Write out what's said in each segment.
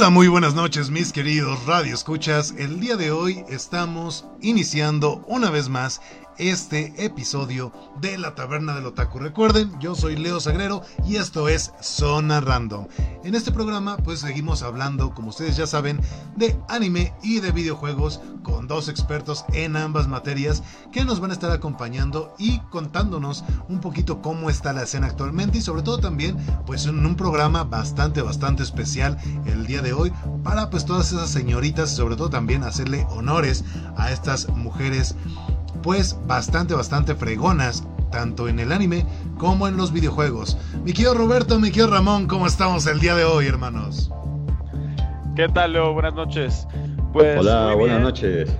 Hola, muy buenas noches mis queridos Radio Escuchas. El día de hoy estamos iniciando una vez más este episodio de la Taberna del Otaku. Recuerden, yo soy Leo Sagrero y esto es Zona Random. En este programa pues seguimos hablando, como ustedes ya saben, de anime y de videojuegos con dos expertos en ambas materias que nos van a estar acompañando y contándonos un poquito cómo está la escena actualmente y sobre todo también pues en un programa bastante bastante especial el día de hoy para pues todas esas señoritas sobre todo también hacerle honores a estas mujeres pues bastante, bastante fregonas, tanto en el anime como en los videojuegos. Mi querido Roberto, mi querido Ramón, ¿cómo estamos el día de hoy, hermanos? ¿Qué tal, Leo? Buenas noches. Pues, Hola, buenas noches.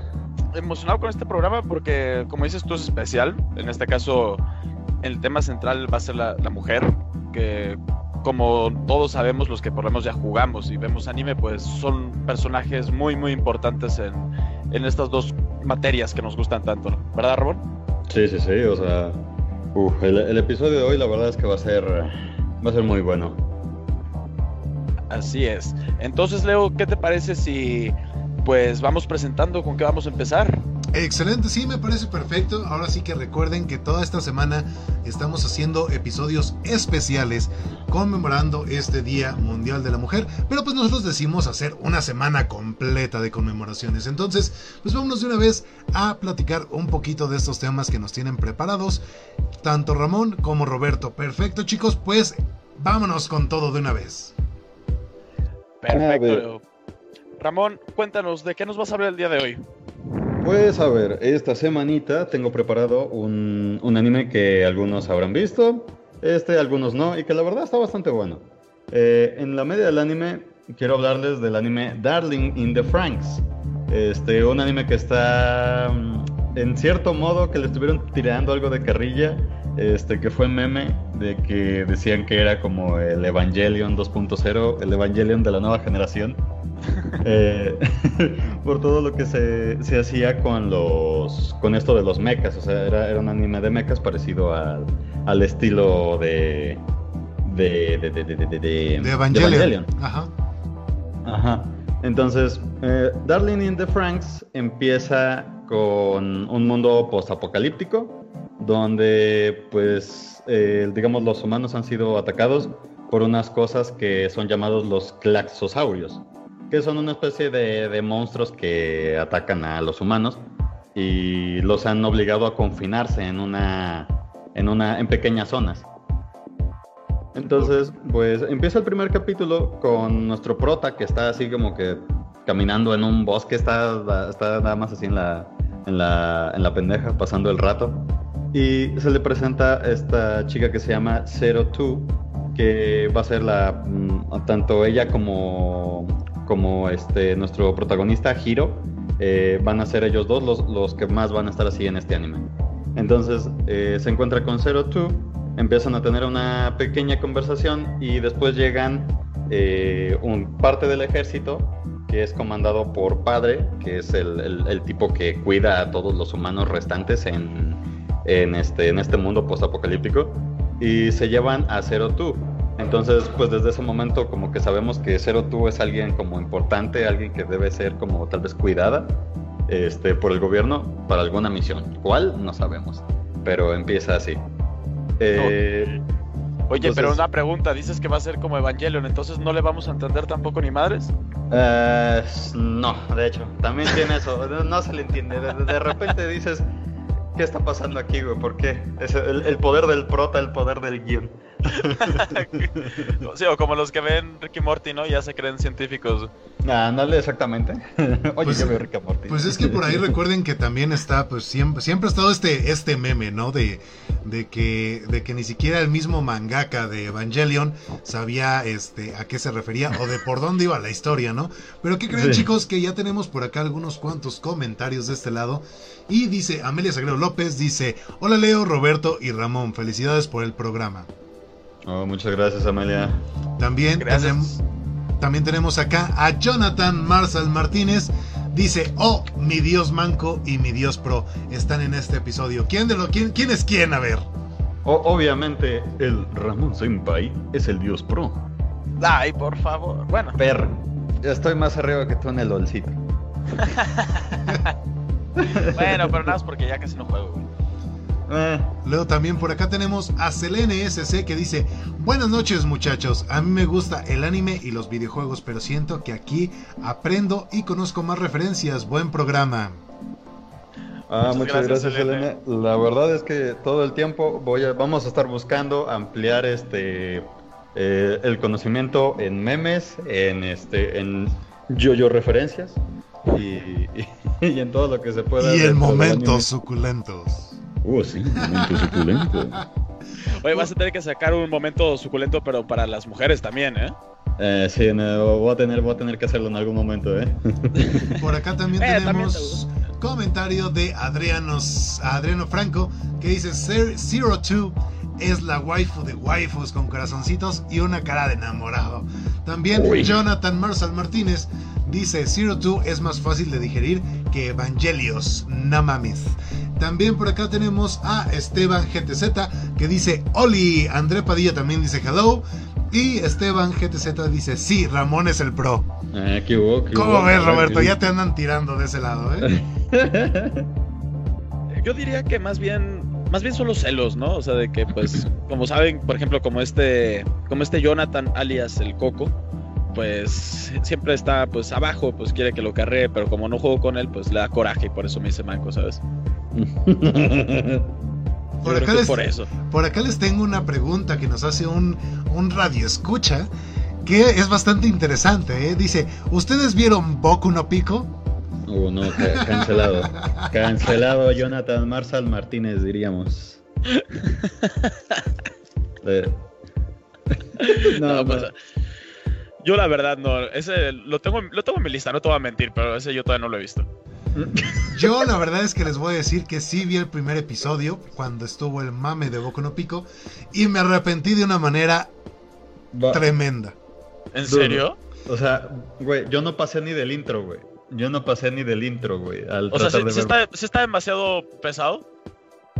Emocionado con este programa porque, como dices tú, es especial. En este caso, el tema central va a ser la, la mujer, que como todos sabemos, los que por lo menos ya jugamos y vemos anime, pues son personajes muy, muy importantes en, en estas dos materias que nos gustan tanto, ¿verdad, Ramón? Sí, sí, sí, o sea, el, episodio de hoy la verdad es que va a ser, va a ser muy bueno. Así es. Entonces, Leo, ¿qué te parece si pues vamos presentando con qué vamos a empezar? Excelente, sí, me parece perfecto. Ahora sí que recuerden que toda esta semana estamos haciendo episodios especiales conmemorando este Día Mundial de la Mujer, pero pues nosotros decimos hacer una semana completa de conmemoraciones. Entonces, pues vámonos de una vez a platicar un poquito de estos temas que nos tienen preparados, tanto Ramón como Roberto. Perfecto, chicos, pues vámonos con todo de una vez. Perfecto. Ramón, cuéntanos, ¿de qué nos vas a hablar el día de hoy? Pues a ver, esta semanita tengo preparado un, anime que algunos habrán visto, este algunos no, y que la verdad está bastante bueno. Eh, en la media del anime quiero hablarles del anime Darling in the Franks. Este, un anime que está mm, en cierto modo que le estuvieron tirando algo de carrilla, este, que fue meme de que decían que era como el Evangelion 2.0, el Evangelion de la nueva generación. Eh, por todo lo que se, se, hacía con los con esto de los mechas, o sea, era, era un anime de mechas parecido al, al estilo de de de, de, Evangelion. Ajá. Ajá. Entonces, eh, Darling in the Franks empieza con un mundo postapocalíptico donde, pues, eh, digamos, los humanos han sido atacados por unas cosas que son llamados los claxosaurios que son una especie de, monstruos que atacan a los humanos y los han obligado a confinarse en una en una en pequeñas zonas. Entonces, pues empieza el primer capítulo con nuestro prota que está así como que caminando en un bosque, está, está nada más así en la, en la, en la pendeja, pasando el rato. Y se le presenta esta chica que se llama Zero Two, que va a ser la, mm, tanto ella como como este, nuestro protagonista Hiro, eh, van a ser ellos dos los, los, que más van a estar así en este anime. Entonces eh, se encuentra con Zero Two, empiezan a tener una pequeña conversación y después llegan eh, un parte del ejército que es comandado por Padre, que es el, el, tipo que cuida a todos los humanos restantes en, en, este, en este mundo post-apocalíptico, y se llevan a Zero Two entonces, pues desde ese momento como que sabemos que Zero Two es alguien como importante, alguien que debe ser como tal vez cuidada este, por el gobierno para alguna misión. ¿Cuál? No sabemos, pero empieza así. Eh, Oye, pero una pregunta, dices que va a ser como Evangelion, entonces no le vamos a entender tampoco ni madres. Eh, no, de hecho, también tiene eso, no se le entiende. de repente dices, ¿qué está pasando aquí, güey? ¿Por qué? Es el, poder del prota, el poder del guion. sí, o como los que ven Ricky Morty, ¿no? Ya se creen científicos. Ah, no, exactamente. Oye, pues, yo veo Ricky Morty. Pues es que por ahí recuerden que también está, pues siempre, siempre ha estado este, este meme, ¿no? De, de, que, de que ni siquiera el mismo mangaka de Evangelion sabía este, a qué se refería o de por dónde iba la historia, ¿no? Pero ¿qué creen, chicos? Que ya tenemos por acá algunos cuantos comentarios de este lado. Y dice Amelia Sagrero López, dice, hola Leo, Roberto y Ramón, felicidades por el programa. Oh, muchas gracias Amelia. También, Tenemos, también tenemos acá a Jonathan Marsal Martínez. Dice, oh, mi Dios Manco y mi Dios Pro están en este episodio. ¿Quién, de lo, quién, quién es quién? A ver. obviamente, el Ramón Senpai es el Dios Pro. Ay, por favor. Bueno. Per. Ya estoy más arriba que tú en el LOLcito. bueno, pero nada más porque ya casi no juego, güey. Eh. Luego también por acá tenemos a Selene SC que dice, buenas noches muchachos, a mí me gusta el anime y los videojuegos, pero siento que aquí aprendo y conozco más referencias. Buen programa. Ah, muchas, gracias, Selene. La verdad es que todo el tiempo voy a, vamos a estar buscando ampliar este eh, el conocimiento en memes, en este, en yo-yo referencias y, en todo lo que se pueda. Y en momentos suculentos. Oh, sí, momento suculento. Oye, vas a tener que sacar un momento suculento, pero para las mujeres también, ¿eh? Eh, sí, voy, a tener, voy a tener que hacerlo en algún momento, ¿eh? Por acá también eh, tenemos comentario de Adrianos, Adriano Franco que dice Zero Two es la waifu de waifus con corazoncitos y una cara de enamorado. También Jonathan Marshall Martínez dice Zero Two es más fácil de digerir que Evangelios, no mames. También por acá tenemos a Esteban GTZ que dice Oli. André Padilla también dice hello. Y Esteban GTZ dice sí, Ramón es el pro. Ah, ¿Cómo ves, Roberto? Ya te andan tirando de ese lado, ¿eh? Yo diría que más bien más bien son los celos, ¿no? O sea, de que pues como saben, por ejemplo, como este como este Jonathan alias el Coco, pues siempre está pues abajo, pues quiere que lo carree, pero como no juego con él, pues le da coraje y por eso me dice manco, ¿sabes? por, acá les, por, eso. por acá les tengo una pregunta que nos hace un, un radio escucha que es bastante interesante. ¿eh? Dice, ¿ustedes vieron Boku no Pico? Uh, no, cancelado. cancelado Jonathan Marshall Martínez, diríamos. no, pues, yo la verdad no, ese lo tengo, lo tengo en mi lista, no te voy a mentir, pero ese yo todavía no lo he visto. Yo la verdad es que les voy a decir que sí vi el primer episodio cuando estuvo el mame de Boku no Pico y me arrepentí de una manera tremenda. ¿En serio? O sea, güey, yo no pasé ni del intro, güey. Yo no pasé ni del intro, güey. O sea, ¿sí, está, está demasiado pesado?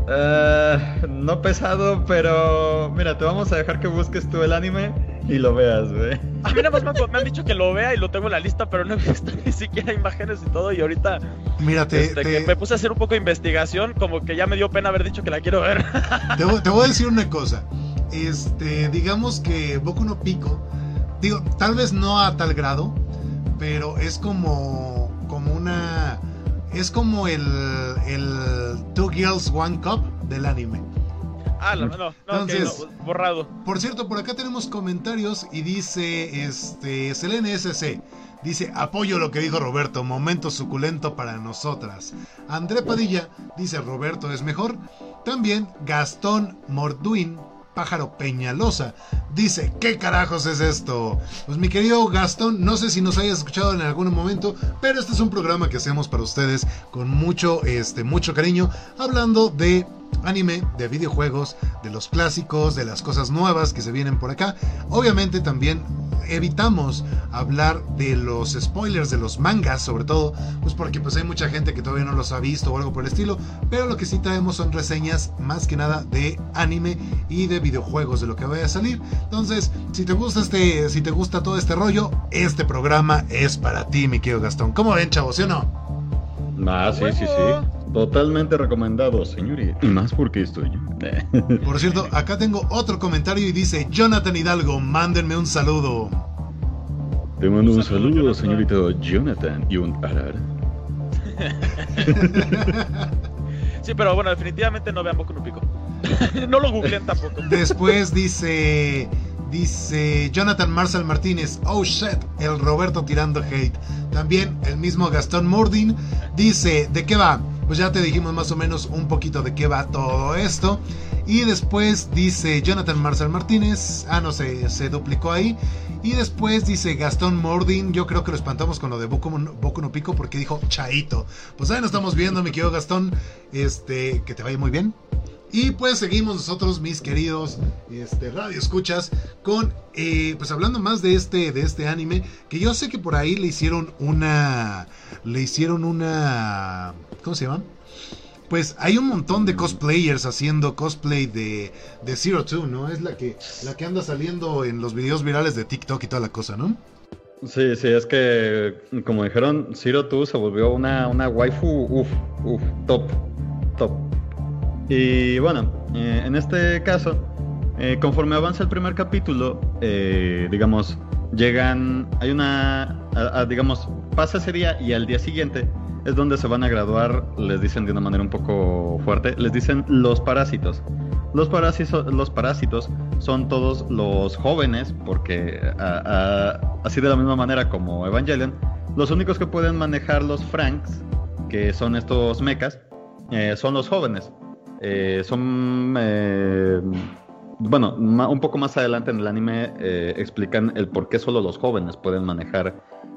Uh, no pesado, pero mira, te vamos a dejar que busques tú el anime y lo veas, güey. A mí nada más me, han dicho que lo vea y lo tengo en la lista, pero no he visto ni siquiera imágenes y todo. Y ahorita Mírate, este, que me puse a hacer un poco de investigación, como que ya me dio pena haber dicho que la quiero ver. Te, te voy a decir una cosa. Este, digamos que Boku no Pico, digo, tal vez no a tal grado, pero es como, como una es como el, el Two Girls One Cup del anime. Ah, no, no, no, borrado. Por cierto, por acá tenemos comentarios y dice este Selene SC. Dice, apoyo lo que dijo Roberto, momento suculento para nosotras. André Padilla dice, Roberto es mejor. También Gastón Morduin Pájaro Peñalosa. Dice, ¿qué carajos es esto? Pues mi querido Gastón, no sé si nos hayas escuchado en algún momento, pero este es un programa que hacemos para ustedes con mucho, este, mucho cariño, hablando de anime, de videojuegos, de los clásicos, de las cosas nuevas que se vienen por acá. Obviamente también evitamos hablar de los spoilers de los mangas, sobre todo, pues porque pues hay mucha gente que todavía no los ha visto o algo por el estilo, pero lo que sí traemos son reseñas más que nada de anime y de videojuegos de lo que vaya a salir. Entonces, si te gusta este si te gusta todo este rollo, este programa es para ti, mi querido Gastón. ¿Cómo ven, chavos, sí o no? Ah, sí, sí, sí. Totalmente recomendado, señor. Y más porque estoy yo. Por cierto, acá tengo otro comentario y dice: Jonathan Hidalgo, mándenme un saludo. Te mando un saludo, señorito Jonathan, y un arar. sí, pero bueno, definitivamente no vean Boku no Pico. no lo googleen tampoco. Después dice. Dice Jonathan Marcel Martínez, oh shit, el Roberto tirando hate. También el mismo Gastón Mordin dice, ¿de qué va? Pues ya te dijimos más o menos un poquito de qué va todo esto. Y después dice Jonathan Marcel Martínez, ah no, se, se duplicó ahí. Y después dice Gastón Mordin, yo creo que lo espantamos con lo de Boku, no Pico porque dijo Chaito. Pues ahí nos estamos viendo, mi querido Gastón. Este, que te vaya muy bien. Y pues seguimos nosotros, mis queridos este, radio escuchas, con eh, pues hablando más de este, de este anime, que yo sé que por ahí le hicieron una. Le hicieron una. ¿Cómo se llama? Pues hay un montón de cosplayers haciendo cosplay de, de Zero Two, ¿no? Es la que, la que anda saliendo en los videos virales de TikTok y toda la cosa, ¿no? Sí, sí, es que como dijeron, Zero Two se volvió una, una waifu, uff, uff, top, top. Y bueno, eh, en este caso, eh, conforme avanza el primer capítulo, eh, digamos, llegan, hay una, digamos, pasa ese día y al día siguiente es donde se van a graduar, les dicen de una manera un poco fuerte, les dicen los parásitos. Los parásitos, los parásitos son todos los jóvenes, porque así de la misma manera como Evangelion, los únicos que pueden manejar los Franks, que son estos mechas, son los jóvenes. Eh, son eh, bueno, un poco más adelante en el anime explican el por qué solo los jóvenes pueden manejar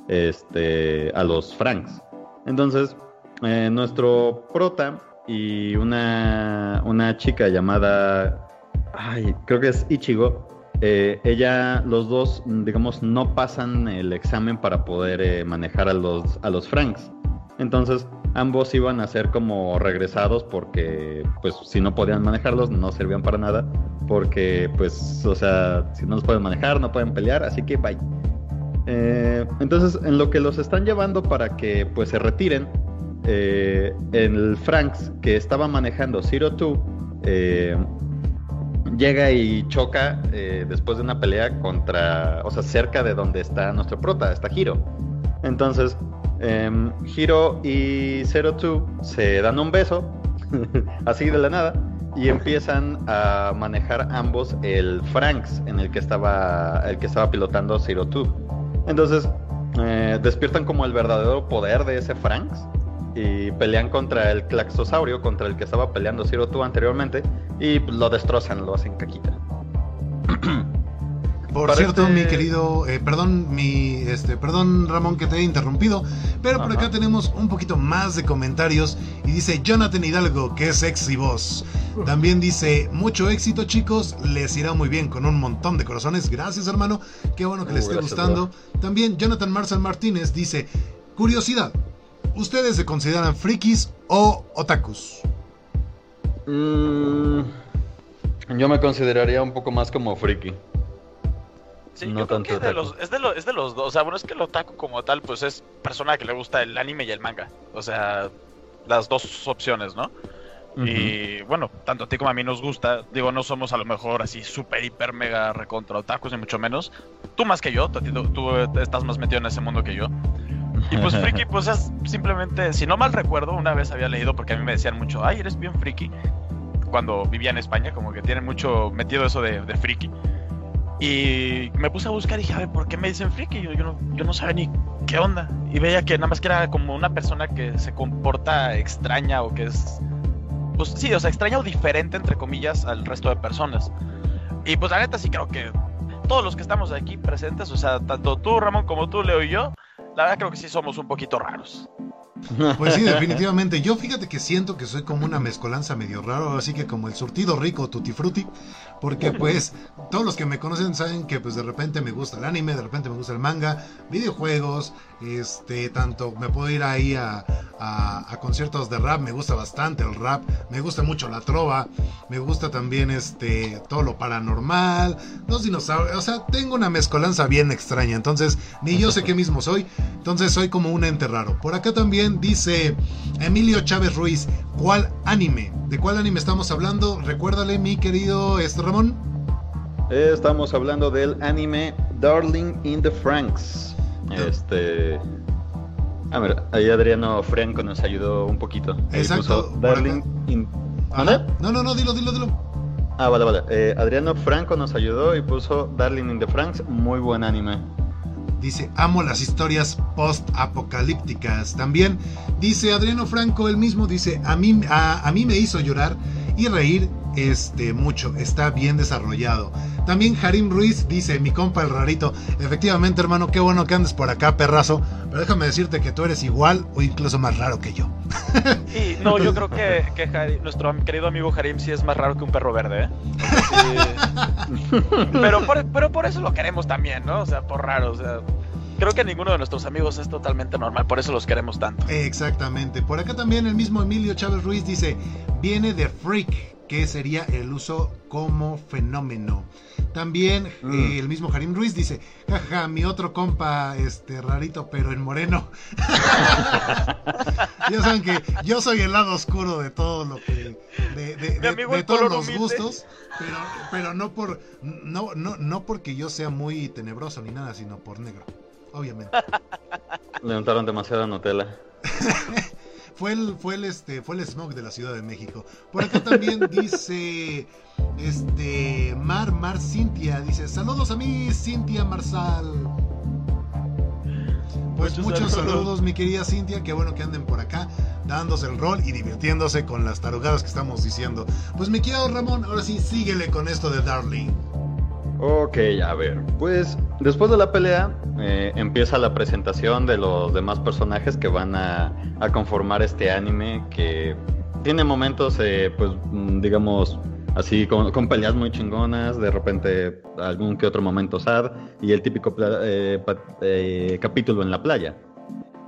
este, a los Franks. Entonces, nuestro prota y una, una chica llamada, ay, creo que es Ichigo, eh, ella, los dos, digamos, no pasan el examen para poder eh, manejar a los, a los Franks. Entonces, ambos iban a ser como regresados porque, pues, si no podían manejarlos, no servían para nada. Porque, pues, o sea, si no los pueden manejar, no pueden pelear, así que bye. Eh, entonces, en lo que los están llevando para que, pues, se retiren, eh, el Franks que estaba manejando Zero Two eh, llega y choca eh, después de una pelea contra, o sea, cerca de donde está nuestro prota, está Hiro. Entonces, em, Hiro y Zero Two se dan un beso, así de la nada, y empiezan a manejar ambos el Franks en el que estaba, el que estaba pilotando Zero Two. Entonces, despiertan como el verdadero poder de ese Franks y pelean contra el Claxosaurio, contra el que estaba peleando Zero Two anteriormente, y lo destrozan, lo hacen caquita. Por cierto, mi querido, eh, perdón, mi, este, perdón Ramón que te he interrumpido, pero por acá tenemos un poquito más de comentarios y dice Jonathan Hidalgo, que es sexy voz. También dice, mucho éxito chicos, les irá muy bien con un montón de corazones. Gracias hermano, qué bueno que les esté gustando. También Jonathan Marcel Martínez dice, curiosidad, ¿Ustedes se consideran frikis o otakus? Mm, yo me consideraría un poco más como friki. Sí, no yo creo que es de, los, es, de los, es de los dos. O sea, bueno, es que el otaku como tal, pues es persona que le gusta el anime y el manga. O sea, las dos opciones, ¿no? Y bueno, tanto a ti como a mí nos gusta. Digo, no somos a lo mejor así súper, hiper, mega recontra otakus, ni mucho menos. Tú más que yo, tú, tú, estás más metido en ese mundo que yo. Y pues friki, pues es simplemente, si no mal recuerdo, una vez había leído, porque a mí me decían mucho, ay, eres bien friki, cuando vivía en España, como que tienen mucho metido eso de, de friki. Y me puse a buscar y dije, a ver, ¿por qué me dicen friki? Yo, yo, no, yo no sabía ni qué onda. Y veía que nada más que era como una persona que se comporta extraña o que es... Pues sí, o sea, extraña o diferente, entre comillas, al resto de personas. Y pues la neta sí creo que todos los que estamos aquí presentes, o sea, tanto tú, Ramón, como tú, Leo y yo, la verdad creo que sí somos un poquito raros. Pues sí, definitivamente. Yo fíjate que siento que soy como una mezcolanza medio raro, así que como el surtido rico Tutti Frutti, porque pues todos los que me conocen saben que pues de repente me gusta el anime, de repente me gusta el manga, videojuegos, este, tanto me puedo ir ahí a, a, conciertos de rap, me gusta bastante el rap, me gusta mucho la trova, me gusta también este, todo lo paranormal, los dinosaurios, o sea, tengo una mezcolanza bien extraña, entonces ni yo sé qué mismo soy, entonces soy como un ente raro. Por acá también dice Emilio Chávez Ruiz, ¿cuál anime? ¿De cuál anime estamos hablando? Recuérdale mi querido este Ramón. Estamos hablando del anime Darling in the Franks. Este. A ver, ahí Adriano Franco nos ayudó un poquito. Exacto. Darling in... No, no, no, dilo, dilo, dilo. Ah, vale, vale. Eh, Adriano Franco nos ayudó y puso Darling in the Franks, muy buen anime. Dice, amo las historias post-apocalípticas. También dice Adriano Franco, el mismo dice, a mí, a, a mí me hizo llorar y reír este, mucho, está bien desarrollado. También Harim Ruiz dice, mi compa el rarito, efectivamente hermano, qué bueno que andes por acá, perrazo, pero déjame decirte que tú eres igual o incluso más raro que yo. Sí, no, yo creo que, nuestro querido amigo Harim sí es más raro que un perro verde, ¿eh? pero, por, pero por eso lo queremos también, ¿no? O sea, por raro, o sea creo que ninguno de nuestros amigos es totalmente normal, por eso los queremos tanto. Exactamente. Por acá también el mismo Emilio Chávez Ruiz dice, viene de Freak, que sería el uso como fenómeno. También Mm. eh, el mismo Harim Ruiz dice, jaja, mi otro compa, este rarito, pero en moreno. ya saben que yo soy el lado oscuro de todo lo que, de, todos los humilde. gustos, pero, pero no por, no, no, no porque yo sea muy tenebroso ni nada, sino por negro, obviamente. Le untaron demasiada Nutella. Fue el, fue el, este, fue el smog de la Ciudad de México. Por acá también dice, este, Mar, Mar Cintia, dice, saludos a mí, Cintia Marsal. Pues Muchos muchos saludos. saludos, mi querida Cintia, qué bueno que anden por acá, dándose el rol y divirtiéndose con las tarugadas que estamos diciendo. Pues mi querido Ramón, ahora sí, síguele con esto de Darling. Ok, a ver. Pues después de la pelea eh, empieza la presentación de los demás personajes que van a, conformar este anime que tiene momentos, eh, pues mm, digamos, así con, peleas muy chingonas, de repente algún que otro momento sad y el típico eh, capítulo en la playa.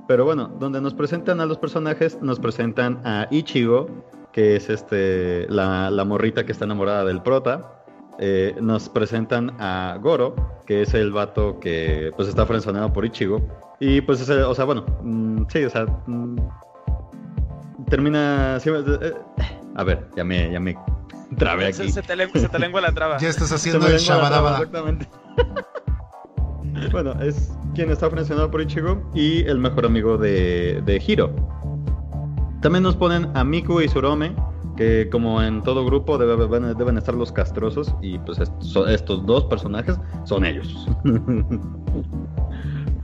Pero bueno, donde nos presentan a los personajes, nos presentan a Ichigo, que es este la morrita que está enamorada del prota. Eh, nos presentan a Goro, que es el vato que pues está frenzoneado por Ichigo. Y pues, es el- o sea, bueno, mm, sí, o sea, mm, termina... sí, eh, eh, a ver, ya me, ya me trabé Se, aquí. se te lengua, se te lengua la traba. Ya estás haciendo el shabadabada. Exactamente. bueno, es quien está frencionado por Ichigo y el mejor amigo de, de Hiro. También nos ponen a Miku y Surome, que como en todo grupo debe- deben, deben estar los castrosos y pues estos dos personajes son ellos.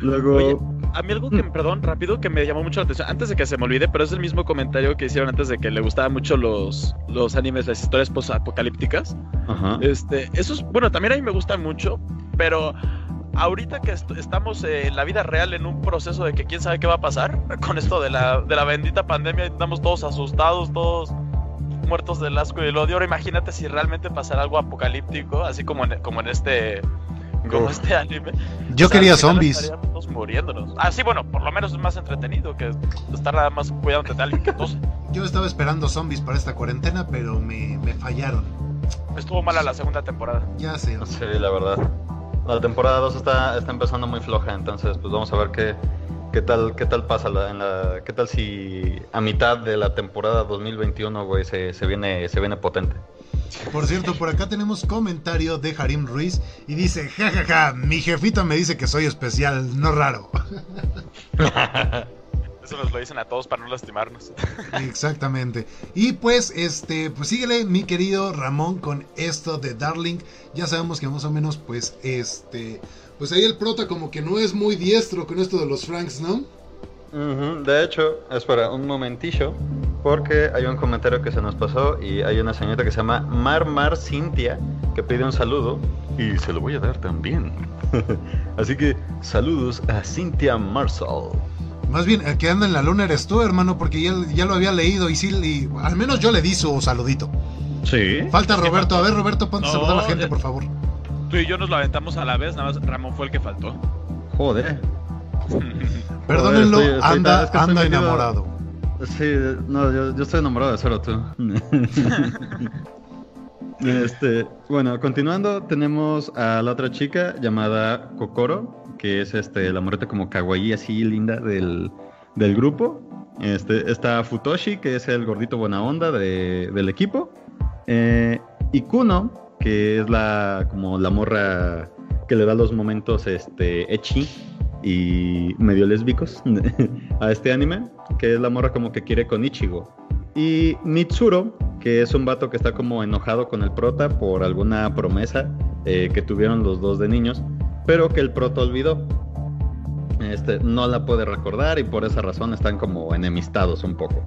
Luego... Oye, A mí algo que, perdón, rápido, que me llamó mucho la atención, antes de que se me olvide, pero es el mismo comentario que hicieron antes de que le gustaban mucho los, los animes, las historias post-apocalípticas. Ajá. Este, esos, bueno, también a mí me gustan mucho, pero ahorita que est- estamos eh, en la vida real en un proceso de que quién sabe qué va a pasar con esto de la, de la bendita pandemia, estamos todos asustados, todos muertos del asco y del odio. Ahora imagínate si realmente pasara algo apocalíptico, así como en, como en este como Uf. este anime. Yo O sea, quería zombies. todos muriéndonos. Ah, sí, bueno, por lo menos es más entretenido que estar nada más cuidándote de alguien que tose. Yo estaba esperando zombies para esta cuarentena, pero me, me fallaron. Estuvo mala la segunda temporada. Ya sé. Sí, la verdad. La temporada 2 está, está empezando muy floja, entonces pues vamos a ver qué, qué tal qué tal pasa la, en la qué tal si a mitad de la temporada 2021, güey, se, se viene se viene potente. Por cierto, por acá tenemos comentario de Harim Ruiz y dice, jajaja, mi jefita me dice que soy especial, no raro. Eso nos lo dicen a todos para no lastimarnos. Exactamente. Y pues, este, pues síguele, mi querido Ramón, con esto de Darling. Ya sabemos que más o menos, pues, este, pues ahí el prota como que no es muy diestro con esto de los Franks, ¿no? De hecho, espera un momentillo, porque hay un comentario que se nos pasó y hay una señorita que se llama Mar Mar Cintia que pide un saludo y se lo voy a dar también. Así que saludos a Cintia Marsal. Más bien, el que anda en la luna eres tú, hermano, porque ya, ya lo había leído y sí, y al menos yo le di su saludito. Sí. Falta Roberto. A ver, Roberto, ponte a No, saludar a la gente, ya- por favor. Tú y yo nos lo aventamos a la vez, nada más Ramón fue el que faltó. Joder. Perdónenlo, estoy- estoy anda, es que anda enamorado. Sí, no, yo, yo estoy enamorado de Zoro, tú. este, bueno, continuando, tenemos a la otra chica llamada Kokoro, que es este, la moreta como kawaii así linda del, del grupo. Este, está Futoshi, que es el gordito buena onda de- del equipo. Eh, y Kuno, que es la como la morra que le da los momentos este echi y medio lésbicos a este anime, que es la morra como que quiere con Ichigo. Y Mitsuro, que es un vato que está como enojado con el prota por alguna promesa eh, que tuvieron los dos de niños, pero que el prota olvidó. Este, no la puede recordar y por esa razón están como enemistados un poco.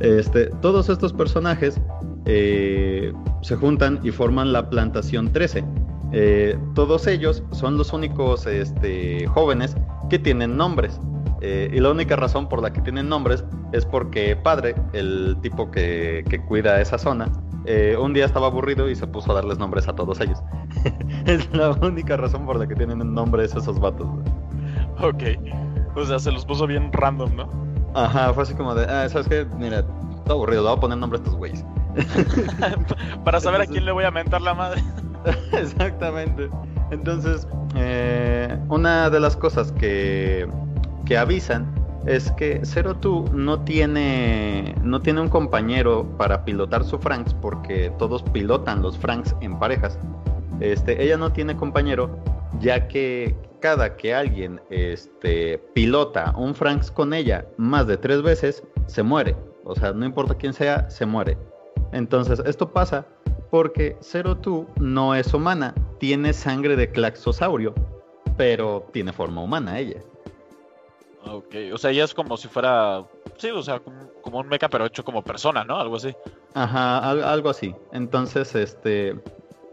Este, todos estos personajes eh, se juntan y forman la plantación 13. Eh, todos ellos son los únicos este, jóvenes que tienen nombres. Eh, y la única razón por la que tienen nombres es porque padre, el tipo que, cuida esa zona, eh, un día estaba aburrido y se puso a darles nombres a todos ellos. es la única razón por la que tienen nombres esos vatos. ok. O sea, se los puso bien random, ¿no? Ajá, fue así como de, ah, ¿sabes qué? Mira, está aburrido, le voy a poner nombre a estos güeyes. Para saber a quién le voy a mentar la madre. Exactamente. Entonces, eh, una de las cosas que, que avisan es que Zero Two no tiene, no tiene un compañero para pilotar su Franks porque todos pilotan los Franks en parejas. Este, ella no tiene compañero ya que cada que alguien este, pilota un Franks con ella más de tres veces, se muere. O sea, no importa quién sea, se muere. Entonces, esto pasa porque Zero Two no es humana, tiene sangre de claxosaurio, pero tiene forma humana ella. Ok, o sea, ella es como si fuera, sí, o sea, como, un mecha, pero hecho como persona, ¿no? Algo así. Ajá, algo así. Entonces, este,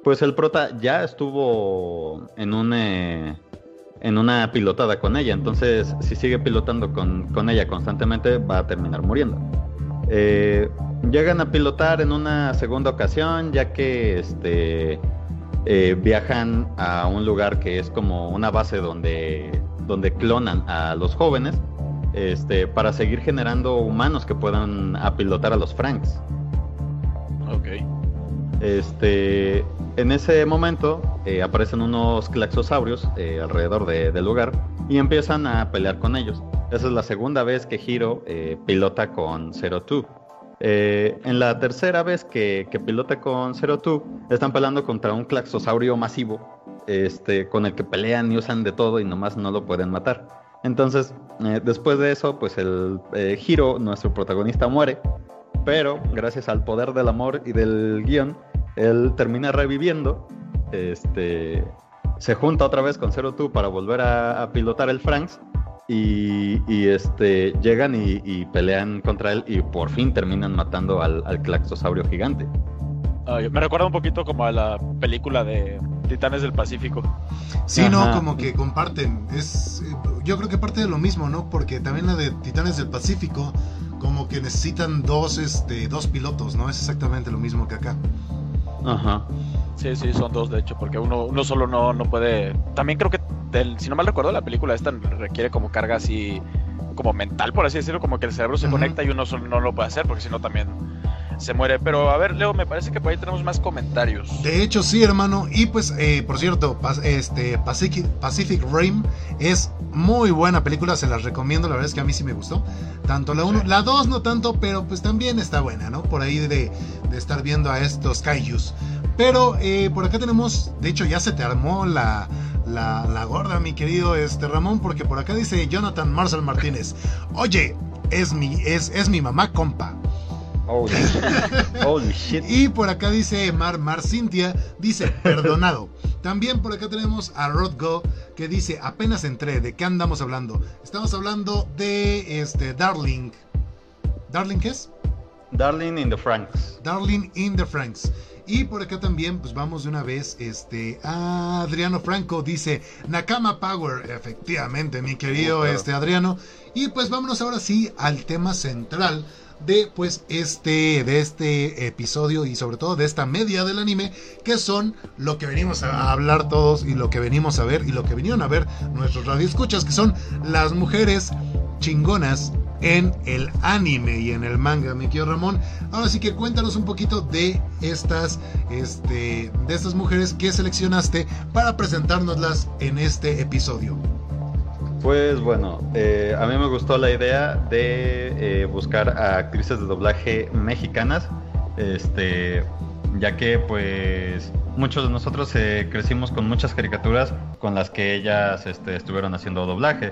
pues el prota ya estuvo en un... Eh, en una pilotada con ella. Entonces, si sigue pilotando con, con ella constantemente, va a terminar muriendo. Eh, llegan a pilotar en una segunda ocasión, ya que este, eh, viajan a un lugar que es como una base donde, donde clonan a los jóvenes este, para seguir generando humanos que puedan pilotar a los Franks. Ok. Este, en ese momento eh, aparecen unos claxosaurios eh, alrededor del lugar y empiezan a pelear con ellos. Esa es la segunda vez que Hiro eh, pilota con Zero Two. en la tercera vez que, pilota con Zero Two, están peleando contra un claxosaurio masivo, este, con el que pelean y usan de todo y nomás no lo pueden matar. Entonces, después de eso, pues el Hiro, nuestro protagonista, muere, pero gracias al poder del amor y del guion, él termina reviviendo, este, se junta otra vez con Zero Two para volver a, pilotar el Franks y, este, llegan y, pelean contra él y por fin terminan matando al, al claxosaurio gigante. me recuerda un poquito como a la película de Titanes del Pacífico. Sí, no, como que comparten. Es, yo creo que parte de lo mismo, ¿no? Porque también la de Titanes del Pacífico, como que necesitan dos, este, dos pilotos, ¿no? Es exactamente lo mismo que acá. Ajá. Sí, sí, son dos de hecho, porque uno, uno solo no, no puede. También creo que, si no mal recuerdo, la película esta requiere como carga así, como mental, por así decirlo, como que el cerebro se conecta y uno solo no lo puede hacer, porque si no también se muere. Pero a ver, Leo, me parece que por ahí tenemos más comentarios. De hecho, sí, hermano. Y pues, eh, por cierto, este Pacific, Pacific Rim es muy buena película, se las recomiendo. La verdad es que a mí sí me gustó. Tanto la 1, la 2 no tanto, pero pues también está buena, ¿no? Por ahí de, estar viendo a estos kaijus. Pero eh, por acá tenemos, de hecho ya se te armó la, la, gorda, mi querido este Ramón, porque por acá dice Jonathan Marcel Martínez. Oye, es mi, es, es mi mamá compa. Holy shit. Y por acá dice Mar, Mar Cintia, dice, perdonado. También por acá tenemos a Rodgo que dice, apenas entré, ¿de qué andamos hablando? Estamos hablando de este Darling. ¿Darling qué es? Darling in the Franks. Darling in the Franks. Y por acá también, pues vamos de una vez, este, a Adriano Franco dice, Nakama Power, efectivamente, mi querido este, Adriano. Y pues vámonos ahora sí al tema central de pues este de este episodio y sobre todo de esta media del anime que son lo que venimos a hablar todos y lo que venimos a ver y lo que vinieron a ver nuestros radioescuchas que son las mujeres chingonas en el anime y en el manga, mi querido Ramón. Ahora sí que cuéntanos un poquito de estas, este, de estas mujeres que seleccionaste para presentárnoslas en este episodio. Pues bueno, eh, a mí me gustó la idea de eh, buscar a actrices de doblaje mexicanas, este, ya que pues muchos de nosotros eh, crecimos con muchas caricaturas con las que ellas este, estuvieron haciendo doblaje,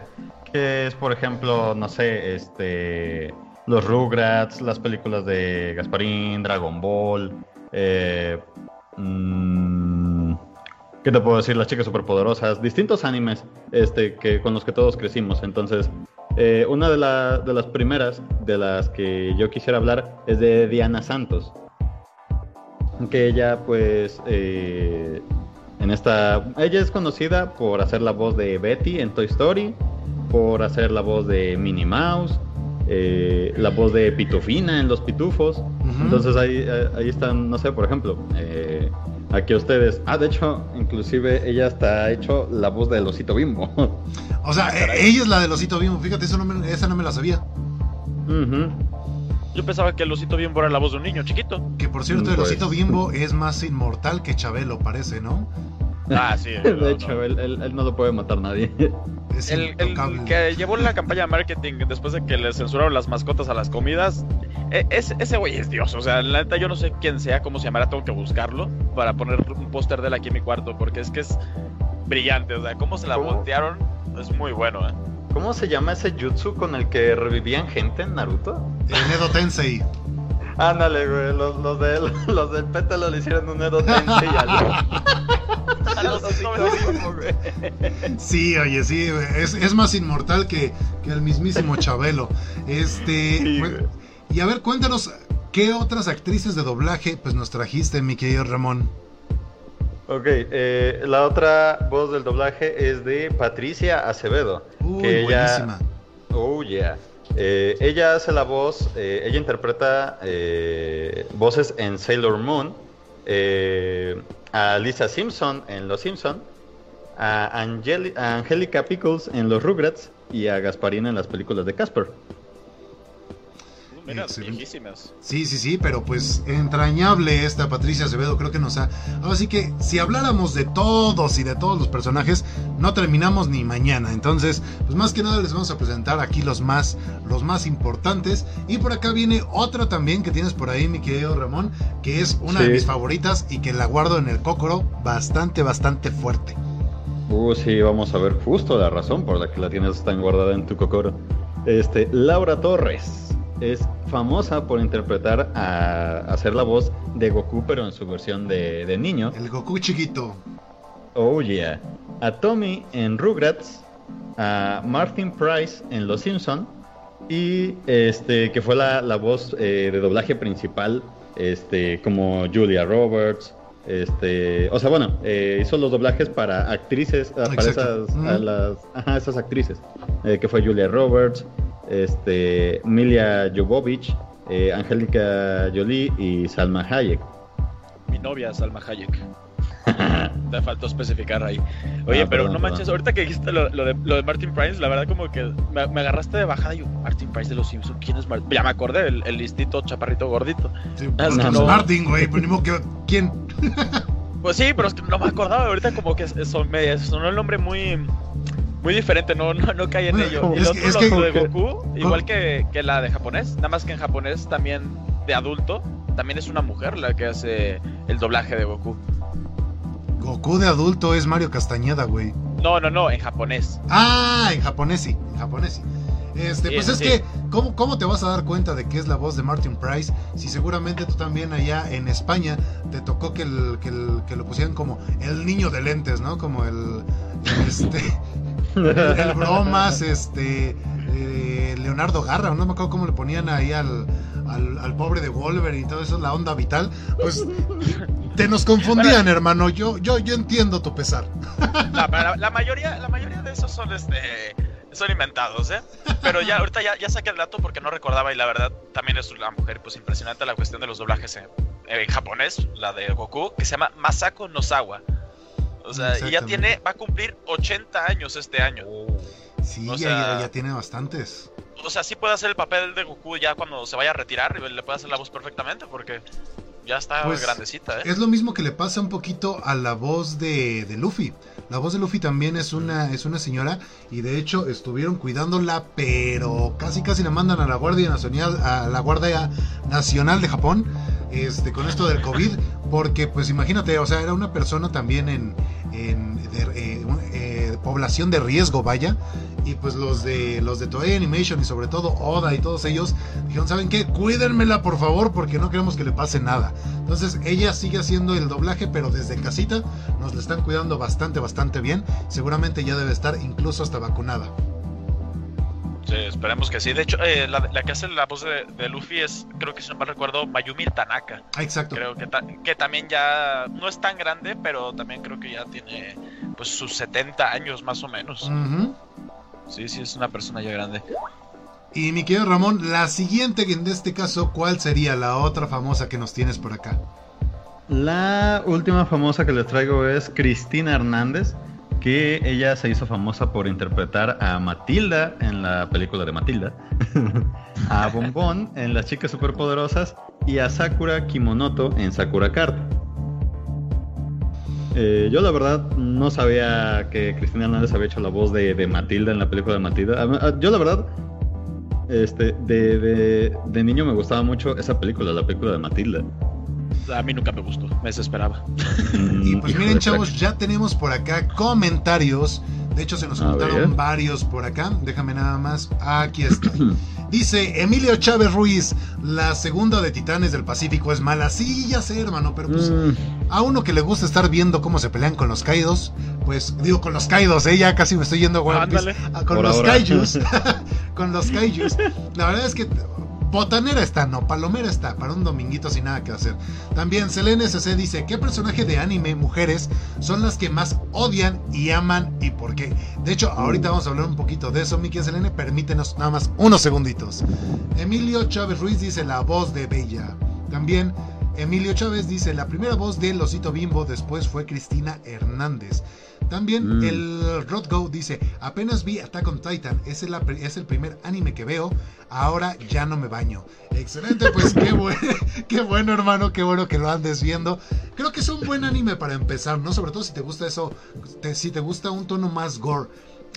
que es por ejemplo, no sé, este, los Rugrats, las películas de Gasparín, Dragon Ball, mmm, ¿qué te puedo decir? Las chicas superpoderosas, distintos animes este, que, con los que todos crecimos. Entonces, eh, una de, de, las primeras de las que yo quisiera hablar es de Diana Santos. Que ella, pues, eh, en esta. Ella es conocida por hacer la voz de Betty en Toy Story, por hacer la voz de Minnie Mouse, eh, la voz de Pitufina en Los Pitufos. Entonces ahí, ahí están, no sé, por ejemplo, aquí a ustedes. Ah, de hecho, inclusive ella está hecho la voz del osito bimbo. O sea, ella es la del osito bimbo, fíjate, eso no esa no me la sabía. Yo pensaba que el osito bimbo era la voz de un niño chiquito. Que por cierto, el Pues- osito bimbo es más inmortal que Chabelo, parece, ¿no? Ah, sí. De no, hecho, no. Él, él- él no lo puede matar nadie. Es El, el que llevó la campaña de marketing después de que le censuraron las mascotas a las comidas, e- ese, ese güey es Dios. O sea, la neta yo no sé quién sea, cómo se llamará, tengo que buscarlo para poner un póster de él aquí en mi cuarto, porque es que es brillante. O sea, cómo se la ¿Cómo? voltearon es muy bueno, ¿eh? ¿Cómo se llama ese jutsu con el que revivían gente en Naruto? El Edo Tensei. Ándale, güey, los, los, de, los del pétalo le hicieron un Edo Tensei al a los. Sí, oye, sí, es, es más inmortal que, que el mismísimo Chabelo. Este, Sí, y a ver, cuéntanos, ¿qué otras actrices de doblaje pues nos trajiste, mi querido Ramón? Ok, eh, la otra voz del doblaje es de Patricia Acevedo. Uy, que ella- buenísima. Oh, yeah. Eh, ella hace la voz, eh, ella interpreta eh, voces en Sailor Moon, a Lisa Simpson en Los Simpson, a, a Angelica Pickles en Los Rugrats y a Gasparina en las películas de Casper. Mira, viejísimas. Sí, sí, sí, pero pues entrañable esta Patricia Acevedo, creo que nos ha... Así que si habláramos de todos y de todos los personajes, no terminamos ni mañana. Entonces, pues más que nada les vamos a presentar aquí los más, los más importantes. Y por acá viene otra también que tienes por ahí, mi querido Ramón, que es una de mis favoritas y que la guardo en el cócoro bastante, bastante fuerte. Uh, sí, vamos a ver justo la razón por la que la tienes tan guardada en tu cocoro. Este, Laura Torres es famosa por interpretar a hacer la voz de Goku, pero en su versión de, de niño. El Goku chiquito. Oh yeah. A Tommy en Rugrats, a Martin Price en Los Simpson y este que fue la, la voz eh, de doblaje principal, este como Julia Roberts, este, o sea bueno, eh, hizo los doblajes para actrices, para esas, a las, ajá, esas actrices, eh, que fue Julia Roberts, este, Milia Jovovich, eh, Angélica Jolie y Salma Hayek. Mi novia, Salma Hayek. Te faltó especificar ahí. Oye, Ah, pero perdón, no manches, perdón. ahorita que dijiste lo, lo de, lo de Martin Price, la verdad como que me, me agarraste de bajada y yo, Martin Price de los Simpsons, ¿quién es Martin? Ya me acordé, el, el listito chaparrito gordito. Sí, pues, no, pues, no. Martin, güey, pero ni modo que... ¿Quién? Pues sí, pero es que no me acordaba, ahorita como que eso me sonó el nombre muy muy diferente, no, no, no caí en Bueno, ello. Y el otro, es lo que- de Goku, igual que, que la de japonés, nada más que en japonés también de adulto, también es una mujer la que hace el doblaje de Goku. Goku de adulto es Mario Castañeda, güey. No, no, no, en japonés. Ah, en japonés sí, en japonés sí. Este, Sí, pues es sí. que, ¿cómo, ¿cómo te vas a dar cuenta de que es la voz de Martin Price? Si seguramente tú también allá en España te tocó que, el, que, el- que lo pusieran como el niño de lentes, ¿no? Como el, este, el, el bromas, este, eh, Leonardo Garra, no me acuerdo cómo le ponían ahí al, al, al pobre de Wolverine y todo eso, la onda vital. Pues te nos confundían, hermano. Yo, yo, yo entiendo tu pesar. No, la, la mayoría, la mayoría de esos son este son inventados, ¿eh? Pero ya ahorita ya, ya saqué el dato porque no recordaba y la verdad también es una mujer pues impresionante la cuestión de los doblajes en, en japonés, la de Goku, que se llama Masako Nozawa. O sea, y ya tiene, va a cumplir 80 años este año. Sí, O ya- sea- ya, ya tiene bastantes. O sea, sí puede hacer el papel de Goku ya cuando se vaya a retirar, y le puede hacer la voz perfectamente porque ya está Pues, grandecita, ¿eh? Es lo mismo que le pasa un poquito a la voz de, de Luffy. La voz de Luffy también es una, es una señora y de hecho estuvieron cuidándola, pero casi casi la mandan a la Guardia Nacional, a la Guardia Nacional de Japón, este, con esto del COVID, porque pues imagínate, o sea, era una persona también en, en de- eh, eh, población de riesgo, vaya, y pues los de los de Toei Animation y sobre todo Oda y todos ellos dijeron, ¿saben qué? Cuídenmela por favor porque no queremos que le pase nada. Entonces ella sigue haciendo el doblaje, pero desde casita nos la están cuidando bastante, bastante bien. Seguramente ya debe estar incluso hasta vacunada. Sí, esperemos que sí. De hecho, eh, la, la que hace la voz de, de Luffy es, creo que si no mal recuerdo, Mayumi Tanaka. Ah, exacto. Creo que, ta- que también ya no es tan grande, pero también creo que ya tiene pues sus 70 años más o menos. Sí, sí, es una persona ya grande. Y mi querido Ramón, la siguiente en este caso, ¿cuál sería la otra famosa que nos tienes por acá? La última famosa que les traigo es Cristina Hernández, que ella se hizo famosa por interpretar a Matilda en la película de Matilda, a Bombón en Las Chicas Superpoderosas y a Sakura Kimonoto en Sakura Card. Eh, yo la verdad no sabía que Cristina Hernández había hecho la voz de, Matilda en la película de Matilda. Yo la verdad, este, de, de niño me gustaba mucho esa película, la película de Matilda a mí nunca me gustó, me desesperaba. y pues miren, chavos, ya tenemos por acá comentarios. De hecho, se nos juntaron varios por acá. Déjame nada más. Aquí está. Dice Emilio Chávez Ruiz, la segunda de Titanes del Pacífico es mala. Sí, ya sé, hermano, pero pues mm. a uno que le gusta estar viendo cómo se pelean con los Kaidos, pues digo con los Kaidos, ¿eh? ya casi me estoy yendo a ah, con los Kaijus. con los Kaijus. La verdad es que Botanera está, no, Palomera está, para un dominguito sin nada que hacer. También Selene SC dice, ¿qué personaje de anime, mujeres, son las que más odian y aman y por qué? De hecho, ahorita vamos a hablar un poquito de eso, Miki Selene, permítenos nada más unos segunditos. Emilio Chávez Ruiz dice la voz de Bella. También Emilio Chávez dice, la primera voz de Losito Bimbo después fue Cristina Hernández. También mm. el Rodgo dice, apenas vi Attack on Titan, es el, es el primer anime que veo, ahora ya no me baño. Excelente, pues qué, qué bueno hermano, qué bueno que lo andes viendo. Creo que es un buen anime para empezar, ¿no? Sobre todo si te gusta eso, si te gusta un tono más gore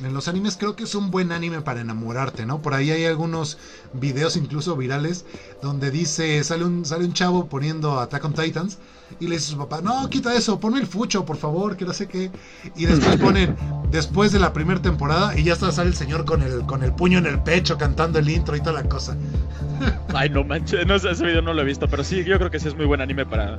en los animes creo que es un buen anime para enamorarte, ¿no? Por ahí hay algunos videos incluso virales donde dice, sale un, sale un chavo poniendo Attack on Titans y le dice a su papá, no, quita eso, ponme el fucho, por favor, que no sé qué. Y después ponen, después de la primera temporada y ya está, sale el señor con el, con el puño en el pecho cantando el intro y toda la cosa. Ay, no manches, no, ese video no lo he visto, pero sí, yo creo que sí es muy buen anime para,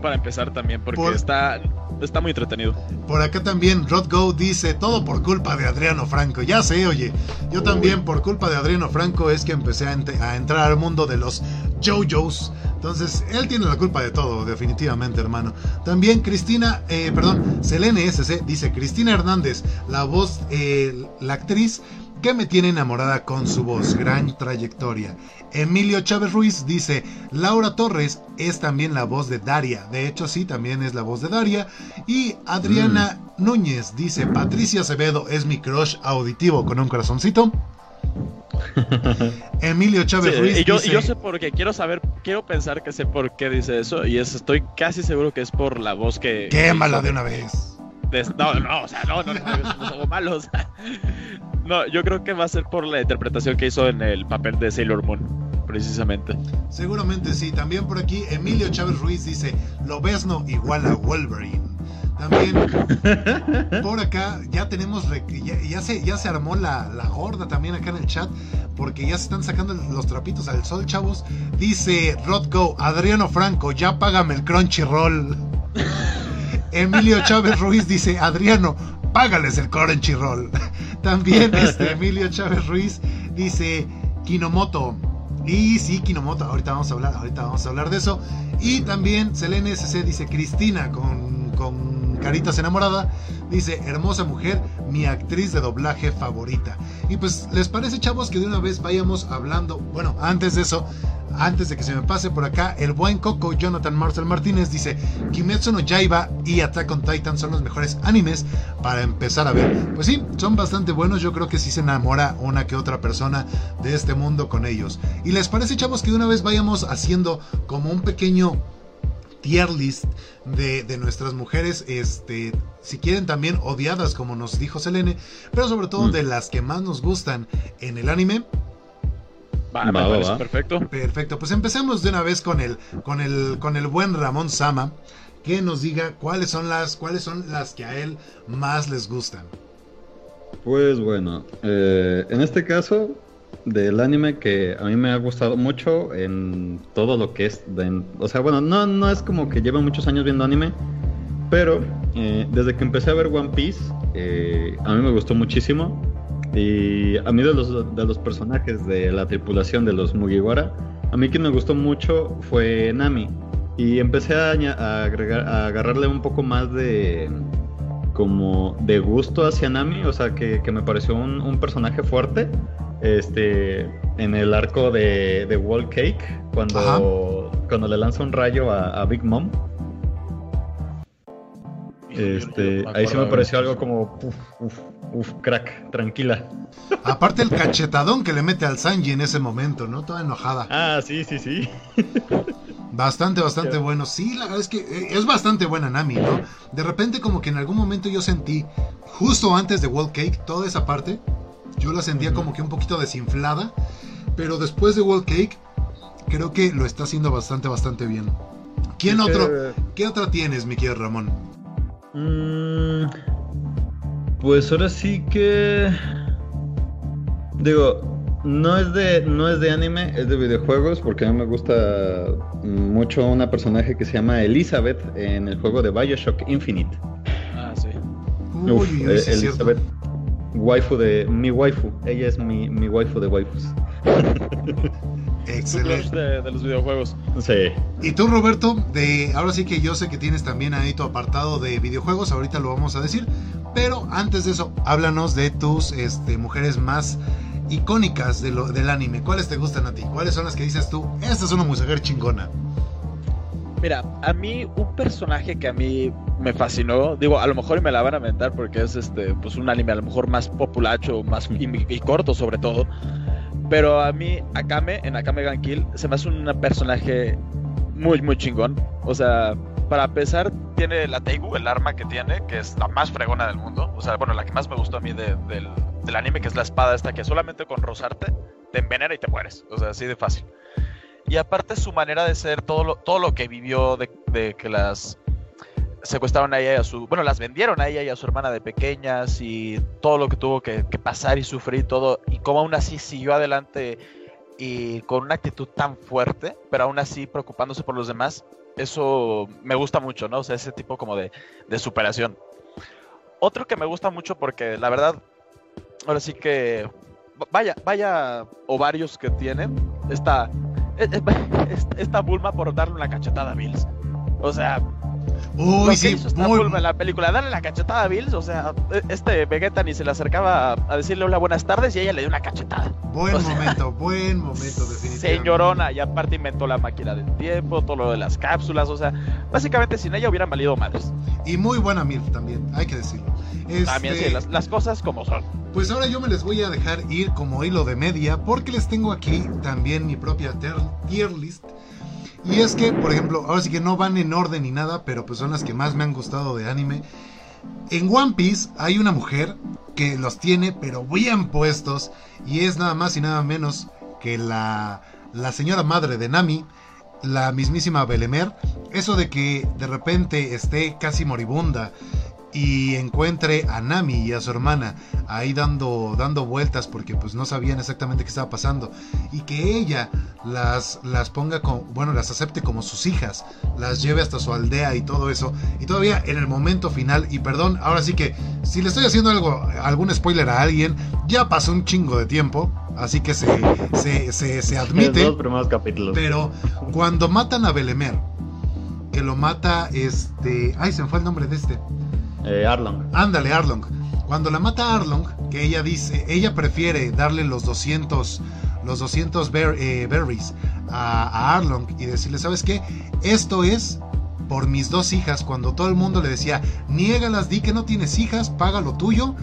para empezar también, porque está está muy entretenido. Por acá también Rod Go dice, todo por culpa de Adriano Franco. Ya sé, oye, yo también por culpa de Adriano Franco es que empecé a, entrar al mundo de los JoJo's. Entonces, él tiene la culpa de todo, definitivamente, hermano. También Cristina, eh, perdón, Selene SC dice, Cristina Hernández, la voz, eh, la actriz que me tiene enamorada con su voz, gran trayectoria. Emilio Chávez Ruiz dice, Laura Torres es también la voz de Daria, de hecho sí, también es la voz de Daria. Y Adriana mm. Núñez dice, Patricia Acevedo es mi crush auditivo con un corazoncito. Emilio Chávez Ruiz. Y yo, yo sé por qué, quiero saber, quiero pensar que sé por qué dice eso y estoy casi seguro que es por la voz que... Quémala de una vez. No, no, o sea, no, no, no, no, no malos. No, yo creo que va a ser por la interpretación que hizo en el papel de Sailor Moon, precisamente. Seguramente sí. También por aquí Emilio Chávez Ruiz dice, lo no igual a Wolverine. También por acá ya tenemos, ya, se, ya se armó la, la, gorda también acá en el chat, porque ya se están sacando los trapitos al sol, chavos. Dice Rodko, Adriano Franco, ya págame el Crunchyroll. Emilio Chávez Ruiz dice, Adriano, págales el Crunchyroll. También este Emilio Chávez Ruiz dice Kinomoto. Y sí, Kinomoto, ahorita vamos a hablar, ahorita vamos a hablar de eso. Y también Selene SC dice Cristina con, con caritas enamorada. Dice, hermosa mujer, mi actriz de doblaje favorita. Y pues, ¿les parece, chavos, que de una vez vayamos hablando? Bueno, antes de eso, antes de que se me pase por acá, el buen Coco Jonathan Marcel Martínez dice: Kimetsu no Yaiba y Attack on Titan son los mejores animes para empezar a ver. Pues sí, son bastante buenos. Yo creo que sí se enamora una que otra persona de este mundo con ellos. ¿Y les parece, chavos, que de una vez vayamos haciendo como un pequeño tier list de, de, nuestras mujeres, este, si quieren también odiadas, como nos dijo Selene, pero sobre todo mm. de las que más nos gustan en el anime perfecto. Perfecto, pues empecemos de una vez con el, con el, con el buen Ramón Sama, que nos diga cuáles son las, cuáles son las que a él más les gustan. Pues bueno, eh, en este caso del anime que a mí me ha gustado mucho en todo lo que es, o sea, bueno, no, no es como que llevo muchos años viendo anime, pero eh, desde que empecé a ver One Piece, eh, a mí me gustó muchísimo. Y a mí de los, de los personajes de la tripulación de los Mugiwara, a mí quien me gustó mucho fue Nami. Y empecé a, agregar, a agarrarle un poco más de como de gusto hacia Nami, o sea que, me pareció un, personaje fuerte. Este en el arco de, de Wall Cake, cuando, cuando le lanza un rayo a, a Big Mom. Este, ahí sí me pareció algo como, uf, uf, uf, crack, tranquila. Aparte el cachetadón que le mete al Sanji en ese momento, ¿no? Toda enojada. Ah, sí, sí, sí. Bastante, bastante bueno. Sí, la verdad es que eh, es bastante buena Nami, ¿no? De repente como que en algún momento yo sentí, justo antes de World Cake, toda esa parte, yo la sentía como que un poquito desinflada, pero después de World Cake, creo que lo está haciendo bastante, bastante bien. ¿Quién otro? ¿Qué otra tienes, mi querido Ramón? Mm, pues ahora sí que. Digo, no es de no es de anime, es de videojuegos porque a mí me gusta mucho una personaje que se llama Elizabeth en el juego de BioShock Infinite. Ah, sí. Uy, eh, sí es cierto. Elizabeth, waifu de mi waifu, ella es mi, mi waifu de waifus. Excelente. de, de los videojuegos. Sí. Y tú, Roberto, de ahora sí que yo sé que tienes también ahí tu apartado de videojuegos, ahorita lo vamos a decir, pero antes de eso, háblanos de tus este, mujeres más icónicas de lo, del anime. ¿Cuáles te gustan a ti? ¿Cuáles son las que dices tú? Esta es una mujer chingona. Mira, a mí un personaje que a mí me fascinó, digo, a lo mejor me la van a mentar porque es este, pues un anime a lo mejor más populacho, más y, y corto sobre todo. Pero a mí, Akame, en Akame Gun Kill, se me hace un personaje muy, muy chingón. O sea, para empezar, tiene la Teigu, el arma que tiene, que es la más fregona del mundo. O sea, bueno, la que más me gustó a mí de- del, del anime, que es la espada esta, que solamente con rozarte te envenena y te mueres. O sea, así de fácil. Y aparte su manera de ser, todo lo, todo lo que vivió de, de que las secuestraron a ella y a su... Bueno, las vendieron a ella y a su hermana de pequeñas y todo lo que tuvo que, pasar y sufrir y todo. Y cómo aún así siguió adelante y con una actitud tan fuerte, pero aún así preocupándose por los demás. Eso me gusta mucho, ¿no? O sea, ese tipo como de, de superación. Otro que me gusta mucho porque la verdad, ahora sí que... Vaya, vaya ovarios que tienen. Esta, esta Bulma por darle una cachetada a Bills. O sea, lo Uy, que sí, hizo muy, en la película, darle la cachetada a Bills, o sea, este Vegeta ni se le acercaba a, decirle hola, buenas tardes y ella le dio una cachetada. buen o sea, momento, buen momento, definitivamente. Señorona, y aparte inventó la máquina del tiempo, todo lo de las cápsulas, o sea, básicamente sin ella hubieran valido madres. Y muy buena MILF también, hay que decirlo. También Este, sí, las, las cosas como son. Pues ahora yo me les voy a dejar ir como hilo de media porque les tengo aquí también mi propia tier list. Y es que, por ejemplo, ahora sí que no van en orden ni nada, pero pues son las que más me han gustado de anime. En One Piece hay una mujer que los tiene pero bien puestos y es nada más y nada menos que la, la señora madre de Nami, la mismísima Belemer. Eso de que de repente esté casi moribunda y encuentre a Nami y a su hermana ahí dando, dando vueltas porque pues no sabían exactamente qué estaba pasando y que ella las, las ponga como, bueno, las acepte como sus hijas, las lleve hasta su aldea y todo eso y todavía en el momento final y perdón, ahora sí que si le estoy haciendo algo, algún spoiler a alguien, ya pasó un chingo de tiempo, así que se, se, se, se admite. Los capítulos. Pero cuando matan a Belemer, que lo mata este. Ay, se me fue el nombre de este. Eh, Arlong. Ándale, Arlong. Cuando la mata Arlong, que ella dice, ella prefiere darle los 200, los 200 ber- eh, berries a, a Arlong y decirle, ¿sabes qué? Esto es por mis dos hijas. Cuando todo el mundo le decía, niégalas, di que no tienes hijas, paga lo tuyo.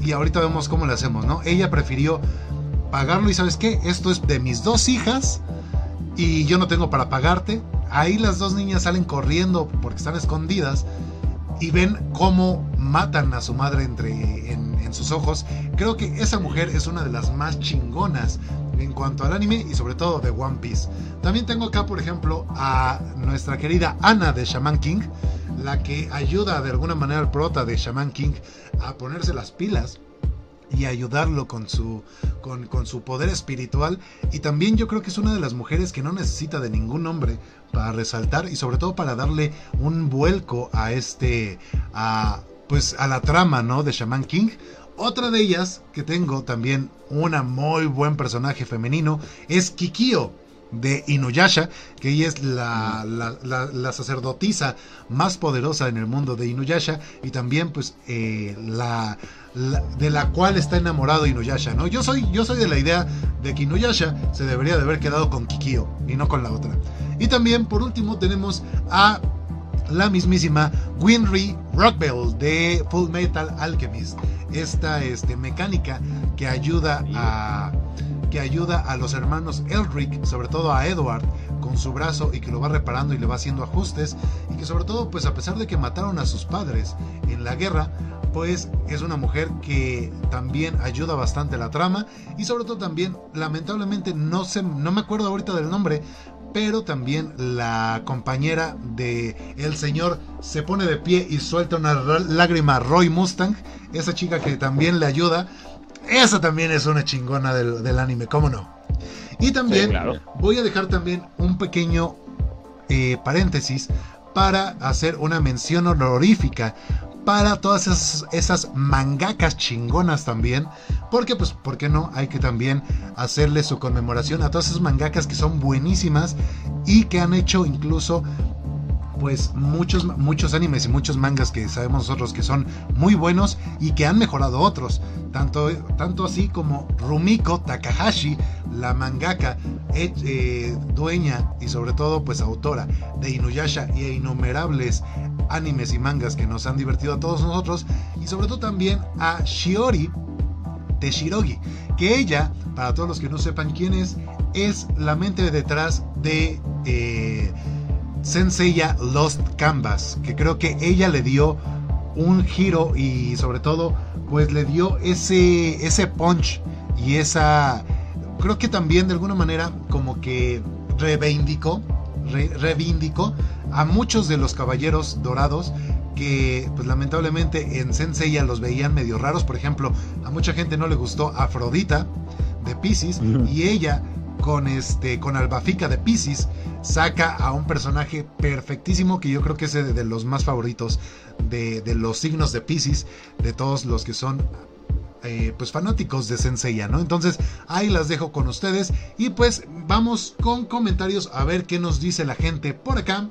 Y ahorita vemos cómo le hacemos, ¿no? Ella prefirió pagarlo y ¿sabes qué? Esto es de mis dos hijas y yo no tengo para pagarte. Ahí las dos niñas salen corriendo porque están escondidas y ven cómo matan a su madre entre en, en sus ojos. Creo que esa mujer es una de las más chingonas en cuanto al anime y sobre todo de One Piece. También tengo acá, por ejemplo, a nuestra querida Ana de Shaman King, la que ayuda de alguna manera al prota de Shaman King a ponerse las pilas y ayudarlo con su, con, con su poder espiritual. Y también yo creo que es una de las mujeres que no necesita de ningún hombre para resaltar y sobre todo para darle un vuelco a este, a, pues a la trama, ¿no? De Shaman King. Otra de ellas que tengo también una muy buen personaje femenino es Kikio de Inuyasha, que ella es la, la, la- sacerdotisa más poderosa en el mundo de Inuyasha y también pues eh, la, la- de la cual está enamorado Inuyasha, ¿no? Yo soy, yo soy de la idea de que Inuyasha se debería de haber quedado con Kikio y no con la otra. Y también por último tenemos a la mismísima Winry Rockbell de Full Metal Alchemist. Esta este, mecánica que ayuda a ayuda a los hermanos Elric, sobre todo a Edward, con su brazo y que lo va reparando y le va haciendo ajustes y que sobre todo pues a pesar de que mataron a sus padres en la guerra, pues es una mujer que también ayuda bastante la trama y sobre todo también lamentablemente no sé no me acuerdo ahorita del nombre pero también la compañera de el señor se pone de pie y suelta una lágrima Roy Mustang esa chica que también le ayuda esa también es una chingona del, anime, ¿cómo no? Y también voy a dejar también un pequeño eh, paréntesis para hacer una mención honorífica para todas esas, esas, mangakas chingonas también. Porque, pues, ¿por qué no? Hay que también hacerle su conmemoración a todas esas mangakas que son buenísimas y que han hecho incluso pues muchos, muchos animes y muchos mangas que sabemos nosotros que son muy buenos y que han mejorado otros. Tanto, tanto así como Rumiko Takahashi, la mangaka, eh, eh, dueña y sobre todo pues autora de Inuyasha y innumerables animes y mangas que nos han divertido a todos nosotros. Y sobre todo también a Shiori Teshirogi, que ella, para todos los que no sepan quién es, es la mente detrás de... Eh, Senseiya Lost Canvas, que creo que ella le dio un giro y sobre todo pues le dio ese, ese punch y esa, creo que también de alguna manera como que reivindicó, reivindicó a muchos de los caballeros dorados que pues lamentablemente en Senseiya los veían medio raros, por ejemplo, a mucha gente no le gustó Afrodita de Pisces y ella con este con Albafica de Pisces saca a un personaje perfectísimo que yo creo que es de, los más favoritos de, los signos de Pisces, de todos los que son eh, pues fanáticos de Senseiya, ¿no? Entonces ahí las dejo con ustedes y pues vamos con comentarios a ver qué nos dice la gente por acá.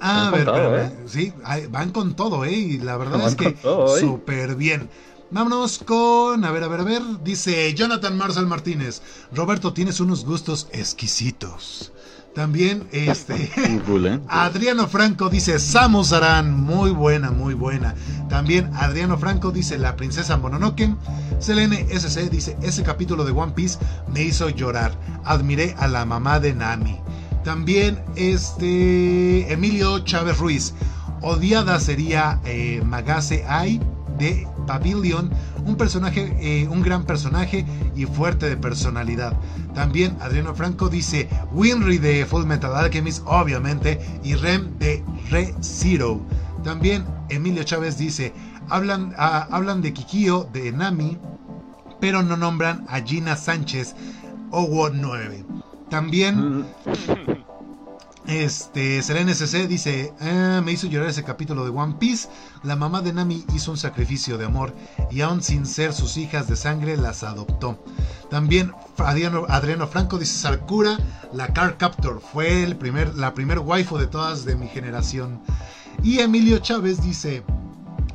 A ver, ¿eh? sí, van con todo, ¿eh? Y la verdad es que súper bien. Vámonos con, a ver, a ver, a ver, dice Jonathan Marcel Martínez. Roberto, tienes unos gustos exquisitos. También, este, ¿eh? Adriano Franco dice Samus Aran, muy buena, muy buena. También Adriano Franco dice La princesa Mononoke. Selene SC dice ese capítulo de One Piece me hizo llorar. Admiré a la mamá de Nami. También este Emilio Chávez Ruiz. Odiada sería eh, Magase Ai de Pavilion, un personaje, eh, un gran personaje y fuerte de personalidad. También Adriano Franco dice Winry de Full Metal Alchemist, obviamente, y Rem de Re Zero. También Emilio Chávez dice, hablan, ah, hablan de Kikio, de Nami, pero no nombran a Gina Sánchez, Owo 9. También... Este, Selene SC dice, ah, me hizo llorar ese capítulo de One Piece. La mamá de Nami hizo un sacrificio de amor y aún sin ser sus hijas de sangre las adoptó. También Adriano, Adriano Franco dice, Sarkura, la Car Captor, fue el primer, la primer waifu de todas de mi generación. Y Emilio Chávez dice,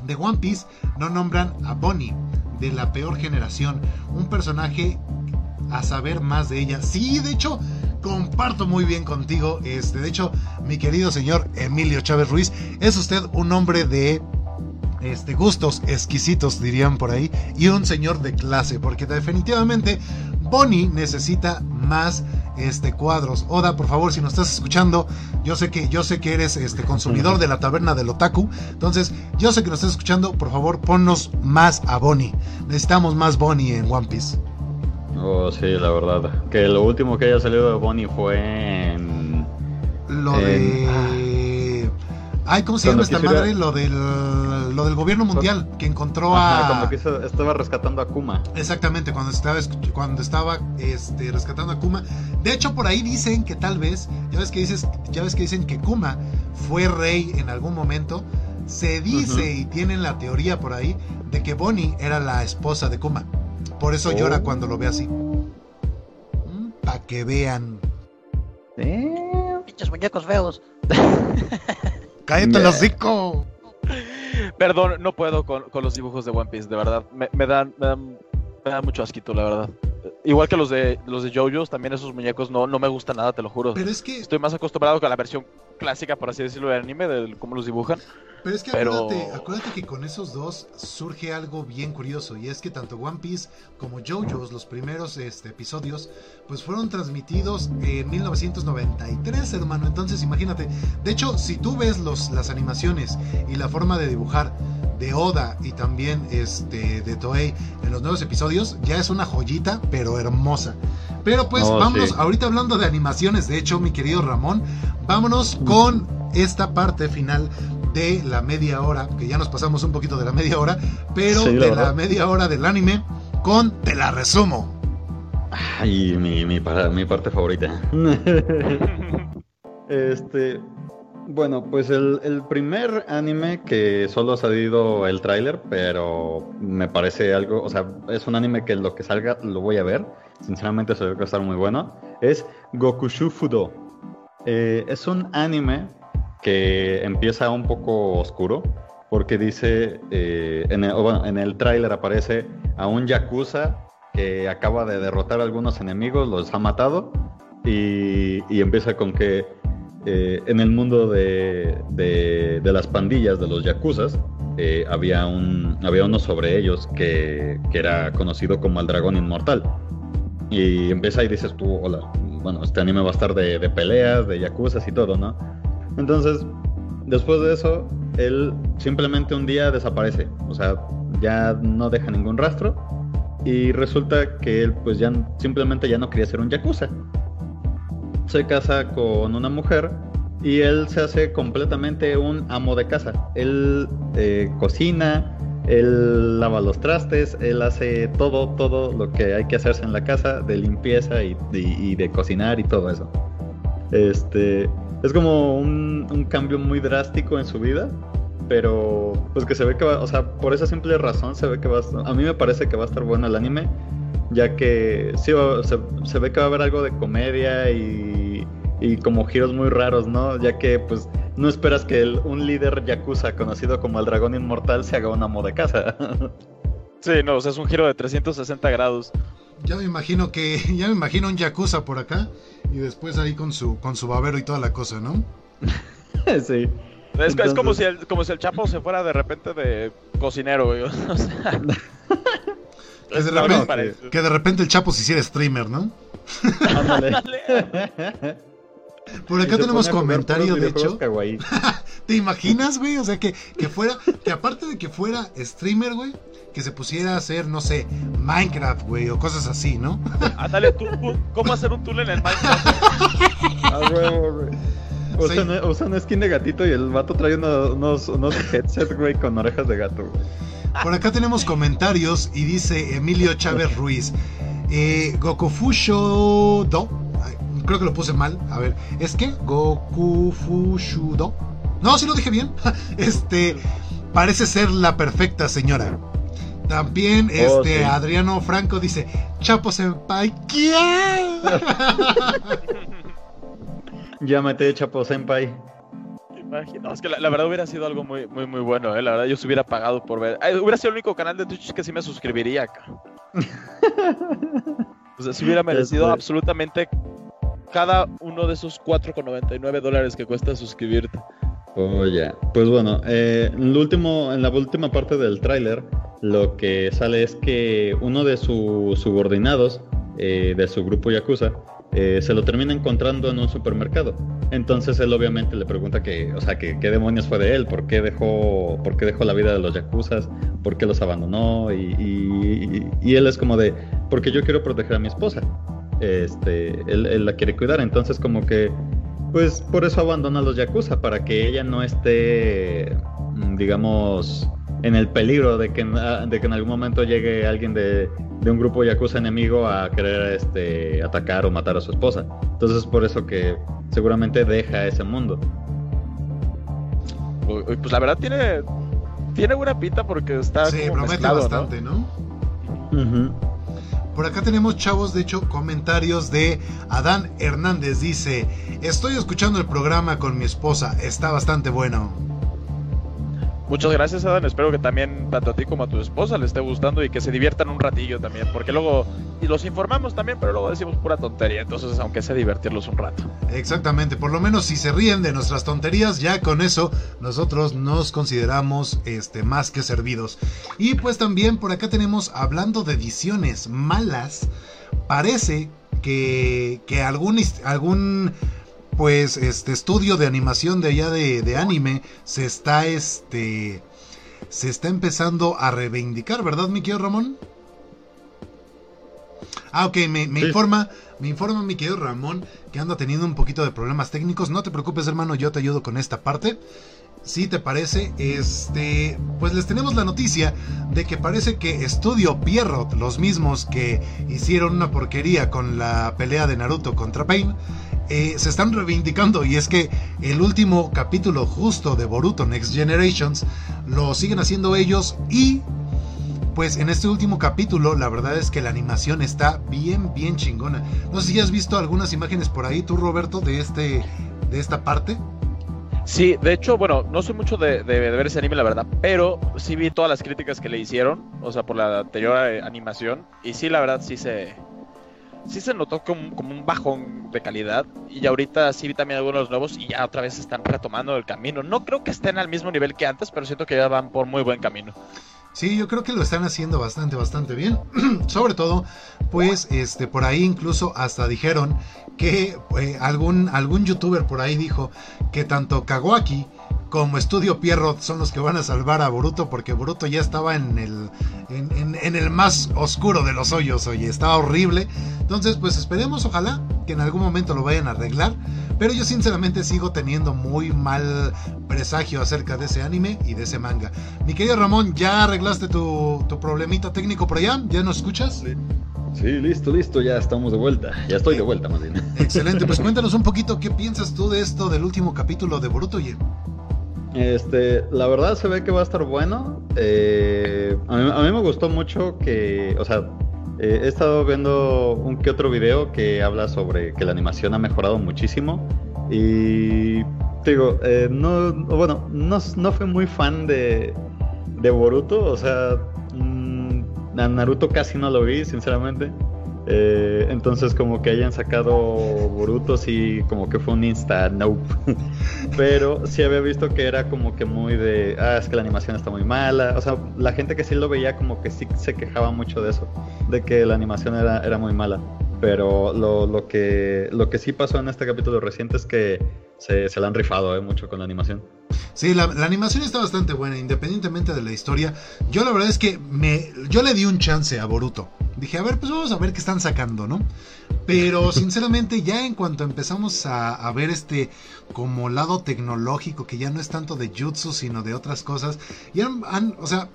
de One Piece no nombran a Bonnie, de la peor generación, un personaje a saber más de ella. Sí, de hecho, comparto muy bien contigo. Este, de hecho, mi querido señor Emilio Chávez Ruiz, es usted un hombre de este, gustos exquisitos, dirían por ahí, y un señor de clase, porque definitivamente Bonnie necesita más este, cuadros. Oda, por favor, si nos estás escuchando, yo sé que, yo sé que eres este, consumidor de la taberna del otaku, entonces yo sé que nos estás escuchando, por favor, ponnos más a Bonnie. Necesitamos más Bonnie en One Piece. Oh, sí, la verdad. Que lo último que haya salido de Bonnie fue en. Lo de. Ay, ¿cómo se llama esta madre? Lo del, lo del gobierno mundial que encontró a. Que estaba rescatando a Kuma. Exactamente, cuando estaba, cuando estaba este, rescatando a Kuma. De hecho, por ahí dicen que tal vez. Ya ves que, dices, ya ves que dicen que Kuma fue rey en algún momento. Se dice y tienen la teoría por ahí de que Bonnie era la esposa de Kuma. Por eso llora oh. cuando lo ve así. Mm, Para que vean. ¿Eh? muñecos feos. Cállate el hocico. Perdón, no puedo con, los dibujos de One Piece, de verdad. Me, dan, me, dan, mucho asquito, la verdad. igual que los de los de JoJo's, también esos muñecos no, no me gustan nada, te lo juro. Pero es que Estoy más acostumbrado con la versión clásica, por así decirlo, del anime, de cómo los dibujan. Pero es que Pero- acuérdate, acuérdate que con esos dos surge algo bien curioso y es que tanto One Piece como JoJo's, los primeros este, episodios, pues fueron transmitidos en 1993, hermano. Entonces imagínate, de hecho, si tú ves los, las animaciones y la forma de dibujar de Oda y también este, de Toei en los nuevos episodios, ya es una joyita, pero hermosa. Pero pues Oh, vámonos, sí. ahorita hablando de animaciones, de hecho, mi querido Ramón, vámonos con esta parte final de la media hora, que ya nos pasamos un poquito de la media hora, pero Sí, la de la media hora del anime con Te la resumo. Ay, mi, mi, parte favorita. Este, bueno, pues el, el primer anime que solo ha salido el tráiler, pero me parece algo, o sea, es un anime que lo que salga lo voy a ver. Sinceramente se ve que va a estar muy bueno. Es Gokushu Fudo. Eh, es un anime que empieza un poco oscuro porque dice, eh, en el, bueno, en el tráiler aparece a un yakuza que acaba de derrotar a algunos enemigos, los ha matado y, y empieza con que eh, en el mundo de, de- de las pandillas, de los yakuzas, eh, había, un, había uno sobre ellos que, que era conocido como el dragón inmortal. Y empieza y dices tú, hola, bueno, este anime va a estar de, de peleas, de yakuzas y todo, ¿no? Entonces, después de eso, él simplemente un día desaparece, o sea, ya no deja ningún rastro y resulta que él pues ya simplemente ya no quería ser un yakuza. Se casa con una mujer y él se hace completamente un amo de casa. Él eh, cocina, él lava los trastes, él hace todo, todo lo que hay que hacerse en la casa de limpieza y, y- y de cocinar y todo eso. Este es como un, un cambio muy drástico en su vida, pero pues que se ve que va, o sea, por esa simple razón se ve que va a, a mí me parece que va a estar bueno el anime, ya que sí se, se ve que va a haber algo de comedia y, y como giros muy raros, ¿no? Ya que pues no esperas que el- un líder yakuza conocido como el dragón inmortal se haga un amo de casa. Sí, no, o sea, es un giro de 360 grados. Ya me imagino que, ya me imagino un yakuza por acá y después ahí con su, con su babero y toda la cosa, ¿no? sí. Es, es como, si el, como si el Chapo se fuera de repente de cocinero, güey. O sea, Que de, repente, que de repente el Chapo se hiciera streamer, ¿no? Ándale. Por acá tenemos comentario, de hecho. ¿Te imaginas, güey? O sea, que, que fuera, que aparte de que fuera streamer, güey, que se pusiera a hacer, no sé, Minecraft, güey, o cosas así, ¿no? Ándale, tú, tú, ¿cómo hacer un túnel en Minecraft? Ah, huevo, güey. Sí. Usan, usan skin de gatito y el vato trae unos, unos, headsets, güey, con orejas de gato, güey. Por acá tenemos comentarios y dice Emilio Chávez Ruiz. Eh, Gokufusho Do. Creo que lo puse mal. A ver, ¿es que? Gokufushu Do. No, sí lo dije bien. Este. Parece ser la perfecta señora. También Oh, este sí. Adriano Franco dice, Chapo Senpai, ¿quién? Llámate Chapo Senpai. Imagino. Es que la, la verdad hubiera sido algo muy, muy, muy bueno, ¿eh? La verdad, yo se hubiera pagado por ver. Hubiera sido el único canal de Twitch que sí me suscribiría acá. O sea, se hubiera merecido Este- absolutamente cada uno de esos 4,99 dólares que cuesta suscribirte. Oh, ya. Pues bueno, eh, en, lo último, en la última parte del tráiler, lo que sale es que uno de sus subordinados eh, de su grupo Yakuza eh, se lo termina encontrando en un supermercado. Entonces él obviamente le pregunta que, o sea, que qué demonios fue de él, por qué dejó, por qué dejó la vida de los Yakuzas, por qué los abandonó, y, él es como de, porque yo quiero proteger a mi esposa. Este, él, él la quiere cuidar, entonces como que pues por eso abandona a los Yakuza, para que ella no esté, mm, digamos, en el peligro de que, en- de que en algún momento llegue alguien de, de un grupo Yakuza enemigo a querer este, atacar o matar a su esposa. Entonces es por eso que seguramente deja ese mundo. Pues la verdad tiene, tiene buena pinta porque está Sí, como promete mezclado, ¿no? bastante, ¿no? Por acá tenemos, chavos, de hecho, comentarios de Adán Hernández. Dice, estoy escuchando el programa con mi esposa, está bastante bueno. Muchas gracias, Adam. Espero que también tanto a ti como a tu esposa le esté gustando y que se diviertan un ratillo también, porque luego y los informamos también, pero luego decimos pura tontería, entonces aunque sea divertirlos un rato. Exactamente, por lo menos si se ríen de nuestras tonterías, ya con eso nosotros nos consideramos este más que servidos. Y pues también por acá tenemos hablando de ediciones malas, parece que, que algún algún pues este estudio de animación de allá de, anime se está este se está empezando a reivindicar, ¿verdad, mi querido Ramón? Ah, ok, me, informa, me informa mi querido Ramón que anda teniendo un poquito de problemas técnicos. No te preocupes, hermano, yo te ayudo con esta parte. Si te parece, este, pues les tenemos la noticia de que parece que Estudio Pierrot, los mismos que hicieron una porquería con la pelea de Naruto contra Pain, eh, se están reivindicando y es que el último capítulo justo de Boruto Next Generations lo siguen haciendo ellos y pues en este último capítulo la verdad es que la animación está bien bien chingona. No sé si has visto algunas imágenes por ahí tú Roberto de este de esta parte. Sí, de hecho, bueno, no soy mucho de, ver ese anime, la verdad, pero sí vi todas las críticas que le hicieron, o sea, por la anterior eh, animación, y sí, la verdad, sí se, sí se notó como, como, un bajón de calidad y ahorita sí vi también algunos nuevos y ya otra vez están retomando el camino. No creo que estén al mismo nivel que antes, pero siento que ya van por muy buen camino. Sí, yo creo que lo están haciendo bastante, bastante bien. Sobre todo, pues, este, por ahí incluso hasta dijeron que eh, algún, algún youtuber por ahí dijo que tanto Kawaki como Estudio Pierrot son los que van a salvar a Boruto porque Boruto ya estaba en el, en, el más oscuro de los hoyos, oye, estaba horrible. Entonces, pues esperemos, ojalá que en algún momento lo vayan a arreglar. Pero yo sinceramente sigo teniendo muy mal presagio acerca de ese anime y de ese manga. Mi querido Ramón, ¿ya arreglaste tu, tu problemita técnico por allá? ¿Ya nos escuchas? Sí. listo, listo, ya estamos de vuelta. Ya estoy de vuelta, más Excelente, pues cuéntanos un poquito qué piensas tú de esto del último capítulo de Boruto. Oye. Este, la verdad se ve que va a estar bueno. Eh, a, mí, me gustó mucho que, o sea, eh, he estado viendo un que otro video que habla sobre que la animación ha mejorado muchísimo. Y digo, eh, no, bueno, no, no fui muy fan de, de Boruto, o sea, mmm, a Naruto casi no lo vi, sinceramente. Eh, entonces como que hayan sacado Boruto sí como que fue un insta nope. Pero sí había visto que era como que muy de, ah, es que la animación está muy mala. O sea, la gente que sí lo veía como que sí se quejaba mucho de eso, de que la animación era, era muy mala. Pero lo, lo, que, lo que sí pasó en este capítulo reciente es que se, se la han rifado eh, mucho con la animación. Sí, la, animación está bastante buena, independientemente de la historia. Yo la verdad es que me, yo le di un chance a Boruto. Dije, a ver, pues vamos a ver qué están sacando, ¿no? Pero sinceramente ya en cuanto empezamos a, ver este como lado tecnológico, que ya no es tanto de jutsu, sino de otras cosas, ya han, o sea,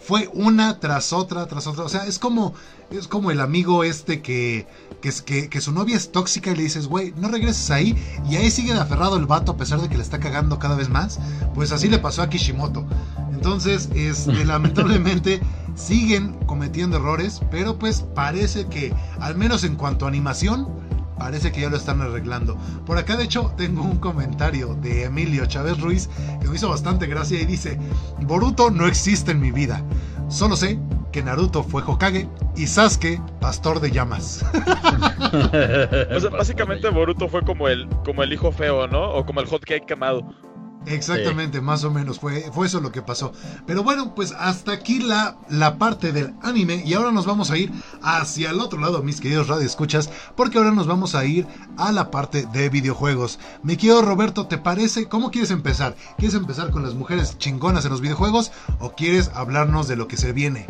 fue una tras otra, tras otra. O sea, es como, es como el amigo este que, que, que, su novia es tóxica y le dices, güey, no regreses ahí. Y ahí sigue aferrado el vato a pesar de que le está cagando cada vez más. Pues así le pasó a Kishimoto. Entonces, este, lamentablemente siguen cometiendo errores, pero pues parece que, al menos en cuanto a animación, Parece que ya lo están arreglando. Por acá, de hecho, tengo un comentario de Emilio Chávez Ruiz que me hizo bastante gracia y dice: Boruto no existe en mi vida. Solo sé que Naruto fue Hokage y Sasuke pastor de llamas. o sea, básicamente Boruto fue como el, como el hijo feo, ¿no? O como el hot cake quemado. Exactamente, más o menos fue, fue eso lo que pasó. Pero bueno, pues hasta aquí la, la parte del anime y ahora nos vamos a ir hacia el otro lado, mis queridos radioescuchas, porque ahora nos vamos a ir a la parte de videojuegos. Mi querido Roberto, ¿te parece? ¿Cómo quieres empezar? ¿Quieres empezar con las mujeres chingonas en los videojuegos o quieres hablarnos de lo que se viene?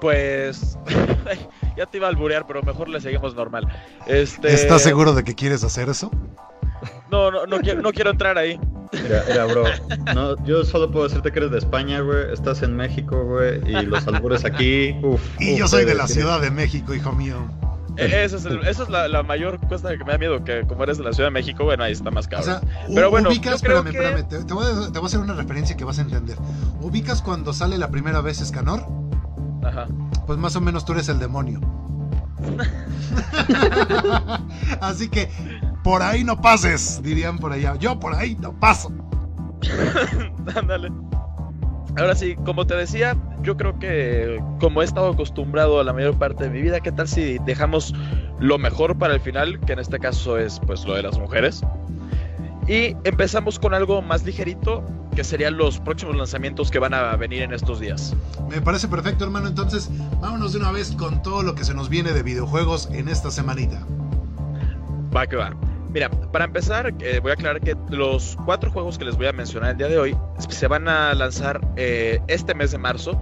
Pues ya te iba a alburear, pero mejor le seguimos normal. Este... ¿Estás seguro de que quieres hacer eso? No, no, no quiero, no quiero entrar ahí. Mira, bro. No, yo solo puedo decirte que eres de España, güey. Estás en México, güey. Y los albures aquí. Uf, y yo soy de la Ciudad de México, hijo mío. Eh, esa es, la, mayor cuesta que me da miedo, que como eres de la Ciudad de México, bueno, ahí está más caro. O sea, Pero bueno, ubicas, espérame, espérame, te, voy a, te, voy a, hacer una referencia que vas a entender. ¿Ubicas cuando sale la primera vez Escanor? Ajá. Pues más o menos tú eres el demonio. Así que por ahí no pases, dirían por allá. Yo por ahí no paso. Ándale. Ahora sí, como te decía, yo creo que como he estado acostumbrado a la mayor parte de mi vida, ¿qué tal si dejamos lo mejor para el final, que en este caso es pues lo de las mujeres? Y empezamos con algo más ligerito, que serían los próximos lanzamientos que van a venir en estos días. Me parece perfecto, hermano. Entonces, vámonos de una vez con todo lo que se nos viene de videojuegos en esta semanita. Va que va. Mira, para empezar, eh, voy a aclarar que los cuatro juegos que les voy a mencionar el día de hoy se van a lanzar eh, este mes de marzo,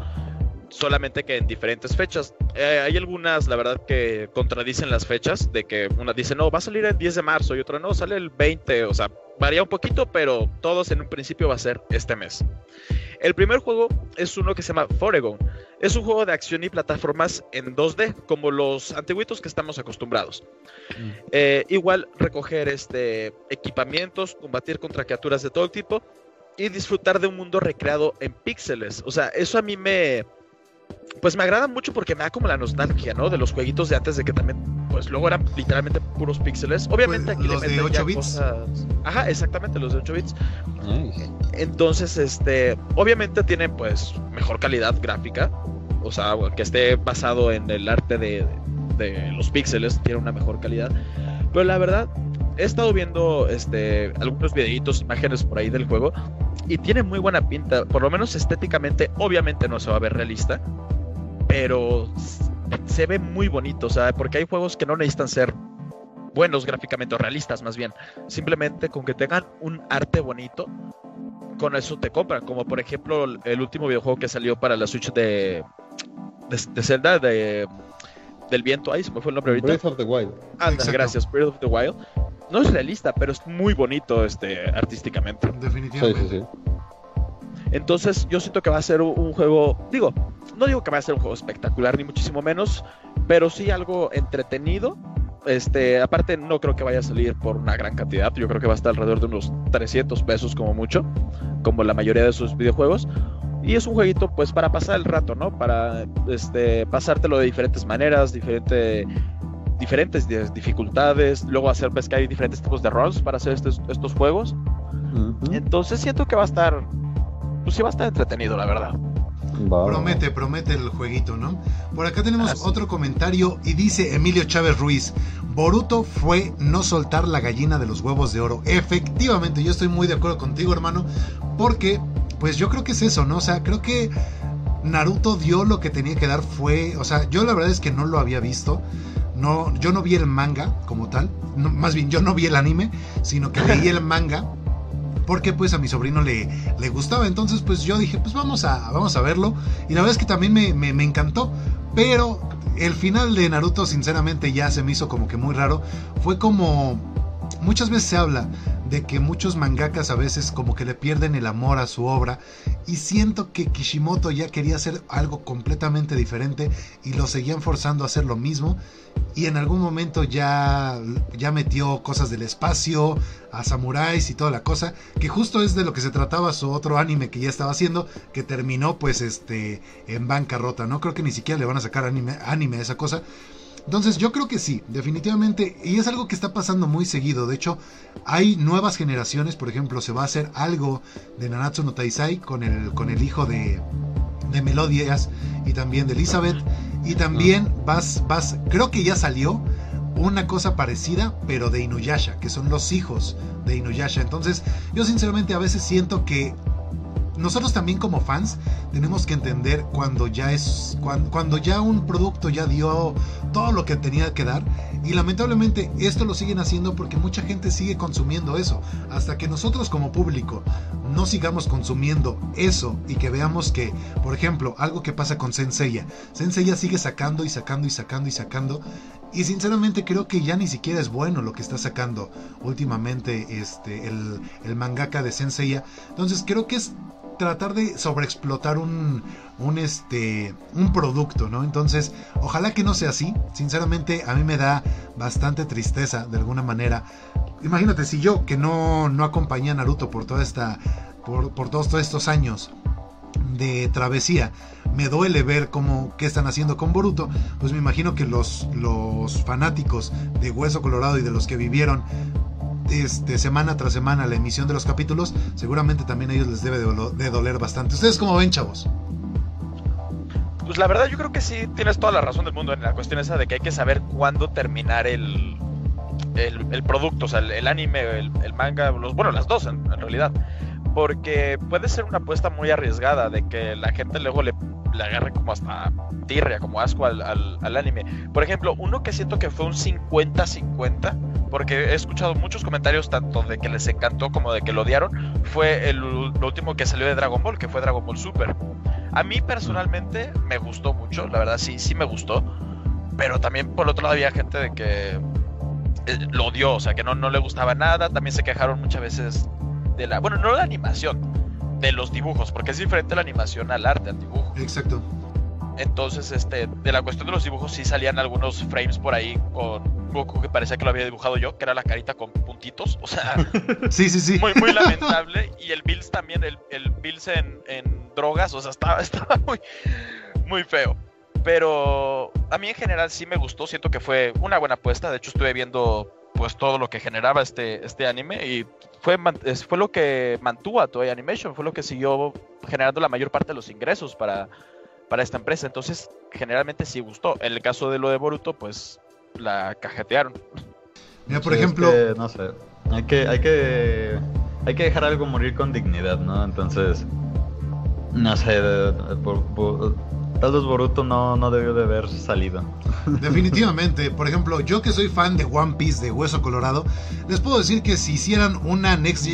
solamente que en diferentes fechas. Eh, hay algunas, la verdad, que contradicen las fechas, de que una dice, no, va a salir el 10 de marzo y otra no, sale el 20, o sea, varía un poquito, pero todos en un principio va a ser este mes. El primer juego es uno que se llama Foregon. Es un juego de acción y plataformas en 2D, como los antiguitos que estamos acostumbrados. Mm. Eh, igual recoger este, equipamientos, combatir contra criaturas de todo tipo y disfrutar de un mundo recreado en píxeles. O sea, eso a mí me, pues me agrada mucho porque me da como la nostalgia, ¿no? De los jueguitos de antes de que también, pues luego eran literalmente puros píxeles. Obviamente pues, aquí los de 8 bits. Ajá, exactamente, los de 8 bits. Entonces, este, obviamente tienen pues mejor calidad gráfica, o sea, que esté basado en el arte de, de los píxeles, tiene una mejor calidad. Pero la verdad, he estado viendo este, algunos videitos, imágenes por ahí del juego y tiene muy buena pinta, por lo menos estéticamente, obviamente no se va a ver realista, pero se ve muy bonito, o sea, porque hay juegos que no necesitan ser buenos gráficamente o realistas más bien, simplemente con que tengan un arte bonito, con eso te compran, como por ejemplo el último videojuego que salió para la Switch de, de, Zelda, de del viento, ahí se me fue el nombre ahorita. Breath of the Wild. Anda, gracias, Breath of the Wild no es realista, pero es muy bonito este artísticamente. Definitivamente. Entonces yo siento que va a ser un, juego, digo, no digo que va a ser un juego espectacular ni muchísimo menos, pero sí algo entretenido. Este, aparte no creo que vaya a salir por una gran cantidad, yo creo que va a estar alrededor de unos 300 pesos como mucho, como la mayoría de sus videojuegos. Y es un jueguito pues para pasar el rato, ¿no? Para este pasártelo de diferentes maneras, diferente diferentes dificultades. Luego hacer, ves que hay diferentes tipos de roles para hacer estos, estos juegos. Entonces siento que va a estar, pues sí va a estar entretenido, la verdad. Promete, promete el jueguito, ¿no? Por acá tenemos ah, otro comentario y dice Emilio Chávez Ruiz, Boruto fue no soltar la gallina de los huevos de oro. Efectivamente, yo estoy muy de acuerdo contigo, hermano, porque pues yo creo que es eso, ¿no? O sea, creo que Naruto dio lo que tenía que dar, fue, o sea, yo la verdad es que no lo había visto. No, yo no vi el manga como tal, más bien yo no vi el anime, sino que leí el manga porque pues a mi sobrino le, le gustaba. Entonces pues yo dije, pues vamos a, vamos a verlo. Y la verdad es que también me, me, me, encantó. Pero el final de Naruto sinceramente ya se me hizo como que muy raro. Fue como... Muchas veces se habla de que muchos mangakas a veces como que le pierden el amor a su obra y siento que Kishimoto ya quería hacer algo completamente diferente y lo seguían forzando a hacer lo mismo y en algún momento ya ya metió cosas del espacio a samuráis y toda la cosa que justo es de lo que se trataba su otro anime que ya estaba haciendo que terminó pues este en bancarrota no creo que ni siquiera le van a sacar anime, anime a esa cosa entonces yo creo que sí, definitivamente, y es algo que está pasando muy seguido. De hecho, hay nuevas generaciones, por ejemplo, se va a hacer algo de Nanatsu no Taisai con el, con el hijo de, de Melodias y también de Elizabeth. Y también vas, vas, creo que ya salió una cosa parecida, pero de Inuyasha, que son los hijos de Inuyasha. Entonces, yo sinceramente a veces siento que nosotros también como fans tenemos que entender cuando ya es cuando, ya un producto ya dio todo lo que tenía que dar. Y lamentablemente esto lo siguen haciendo porque mucha gente sigue consumiendo eso. Hasta que nosotros como público no sigamos consumiendo eso y que veamos que por ejemplo algo que pasa con Senseiya. Senseiya sigue sacando y sacando y sacando y sacando. Y sinceramente creo que ya ni siquiera es bueno lo que está sacando últimamente este el, el mangaka de Senseiya. Entonces creo que es tratar de sobreexplotar un, un, este, un producto, ¿no? Entonces, ojalá que no sea así. Sinceramente, a mí me da bastante tristeza, de alguna manera. Imagínate, si yo, que no, no acompañé a Naruto por toda esta, por, por todos, estos años de travesía, me duele ver cómo qué están haciendo con Boruto, pues me imagino que los, los fanáticos de Hueso Colorado y de los que vivieron este, semana tras semana la emisión de los capítulos, seguramente también a ellos les debe de, doler bastante. ¿Ustedes cómo ven, chavos? Pues la verdad yo creo que sí tienes toda la razón del mundo en la cuestión esa de que hay que saber cuándo terminar el, el, producto, o sea, el, anime, el, manga, los, bueno, las dos en, realidad. Porque puede ser una apuesta muy arriesgada de que la gente luego le, le agarre como hasta tirria, como asco al, al, anime. Por ejemplo, uno que siento que fue un 50-50, porque he escuchado muchos comentarios tanto de que les encantó como de que lo odiaron, fue el, lo último que salió de Dragon Ball, que fue Dragon Ball Super. A mí personalmente me gustó mucho, la verdad sí, sí me gustó. Pero también por otro lado había gente de que eh, lo odió, o sea, que no, no le gustaba nada. También se quejaron muchas veces de la, bueno, no de la animación, de los dibujos, porque es diferente la animación al arte, al dibujo. Exacto. Entonces, este, de la cuestión de los dibujos sí salían algunos frames por ahí con Goku que parecía que lo había dibujado yo, que era la carita con puntitos, o sea, sí, sí, sí. Muy, muy lamentable. Y el Bills también, el, el Bills en, en drogas, o sea, estaba, estaba muy, muy feo. Pero a mí en general sí me gustó, siento que fue una buena apuesta. De hecho, estuve viendo pues todo lo que generaba este, este anime y fue, fue lo que mantuvo a Toei Animation, fue lo que siguió generando la mayor parte de los ingresos para, para esta empresa. Entonces, generalmente sí gustó. En el caso de lo de Boruto, pues la cajetearon. Mira, por ejemplo. no sé. Hay que, hay que. Hay que dejar algo morir con dignidad, ¿no? Entonces. No sé. Por, Tal vez Boruto no, no debió de haber salido. Definitivamente. Por ejemplo, yo que soy fan de One Piece de Hueso Colorado, les puedo decir que si hicieran una Next,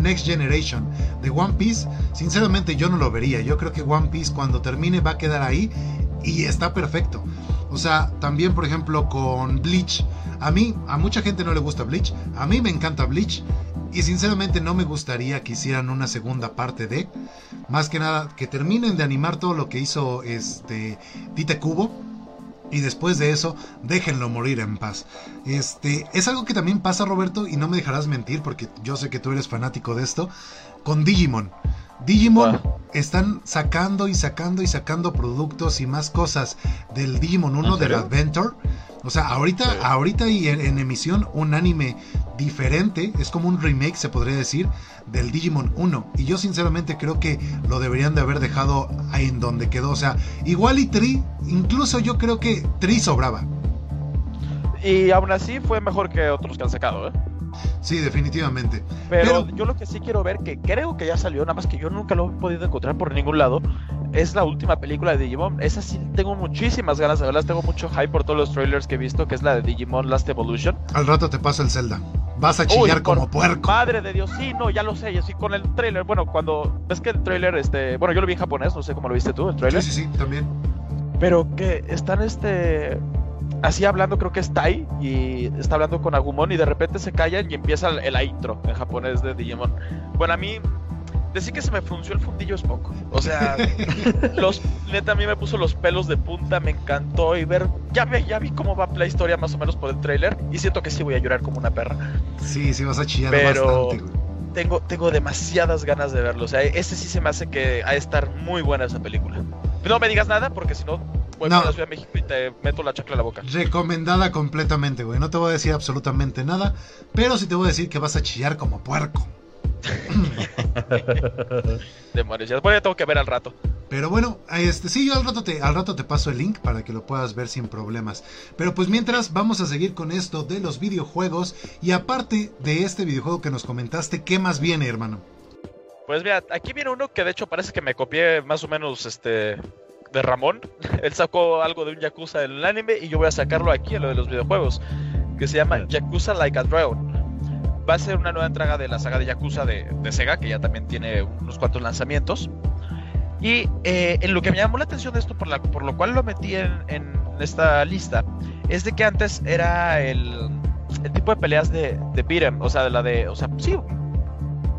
Next Generation de One Piece, sinceramente yo no lo vería. Yo creo que One Piece cuando termine va a quedar ahí y está perfecto. O sea, también por ejemplo con Bleach. A mí, a mucha gente no le gusta Bleach. A mí me encanta Bleach. Y sinceramente no me gustaría que hicieran una segunda parte de. Más que nada, que terminen de animar todo lo que hizo este Tite Kubo. Y después de eso, déjenlo morir en paz. Este, es algo que también pasa, Roberto, y no me dejarás mentir porque yo sé que tú eres fanático de esto, con Digimon. Digimon están sacando y sacando y sacando productos y más cosas del Digimon 1 del Adventure o sea, ahorita, ahorita y en, emisión un anime diferente, es como un remake, se podría decir, del Digimon 1. Y yo sinceramente creo que lo deberían de haber dejado ahí en donde quedó. O sea, igual y Tri, incluso yo creo que Tri sobraba. Y aún así fue mejor que otros que han sacado, ¿eh? Sí, definitivamente. Pero, yo lo que sí quiero ver, que creo que ya salió, nada más que yo nunca lo he podido encontrar por ningún lado, es la última película de Digimon. Esa sí tengo muchísimas ganas de verla, tengo mucho hype por todos los trailers que he visto, que es la de Digimon Last Evolution. Al rato te pasa el Zelda. Vas a chillar como puerco. Madre de Dios, sí, no, ya lo sé, así con el trailer. Bueno, cuando ves que el trailer, este, bueno, yo lo vi en japonés, no sé cómo lo viste tú, el trailer. Sí, sí, sí, también. Pero que están este así hablando, creo que es Tai, y está hablando con Agumon, y de repente se callan y empieza el, intro en japonés de Digimon. Bueno, a mí, decir que se me frunció el fundillo es poco. O sea, los, neta, a mí me puso los pelos de punta, me encantó, y ver, ya, ve, ya vi cómo va la historia más o menos por el trailer, y siento que sí voy a llorar como una perra. Sí, sí vas a chillar Pero... bastante, Tengo, tengo demasiadas ganas de verlo. O sea, ese sí se me hace que ha de estar muy buena esa película. No me digas nada, porque si no, no. a la Ciudad de México y te meto la chacla en la boca. Recomendada completamente, güey. No te voy a decir absolutamente nada, pero sí te voy a decir que vas a chillar como puerco. Demonios, después ya tengo que ver al rato. Pero bueno, este sí, yo al rato te al rato te paso el link para que lo puedas ver sin problemas. Pero pues mientras vamos a seguir con esto de los videojuegos y aparte de este videojuego que nos comentaste, ¿qué más viene, hermano? Pues mira, aquí viene uno que de hecho parece que me copié más o menos este de Ramón. Él sacó algo de un Yakuza en el anime y yo voy a sacarlo aquí en lo de los videojuegos, que se llama Yakuza Like a Dragon. Va a ser una nueva entrega de la saga de Yakuza de, Sega, que ya también tiene unos cuantos lanzamientos. Y eh, en lo que me llamó la atención de esto, por, la, por lo cual lo metí en, esta lista, es de que antes era el, el tipo de peleas de, de beat'em, o sea, de la de, o sea, sí,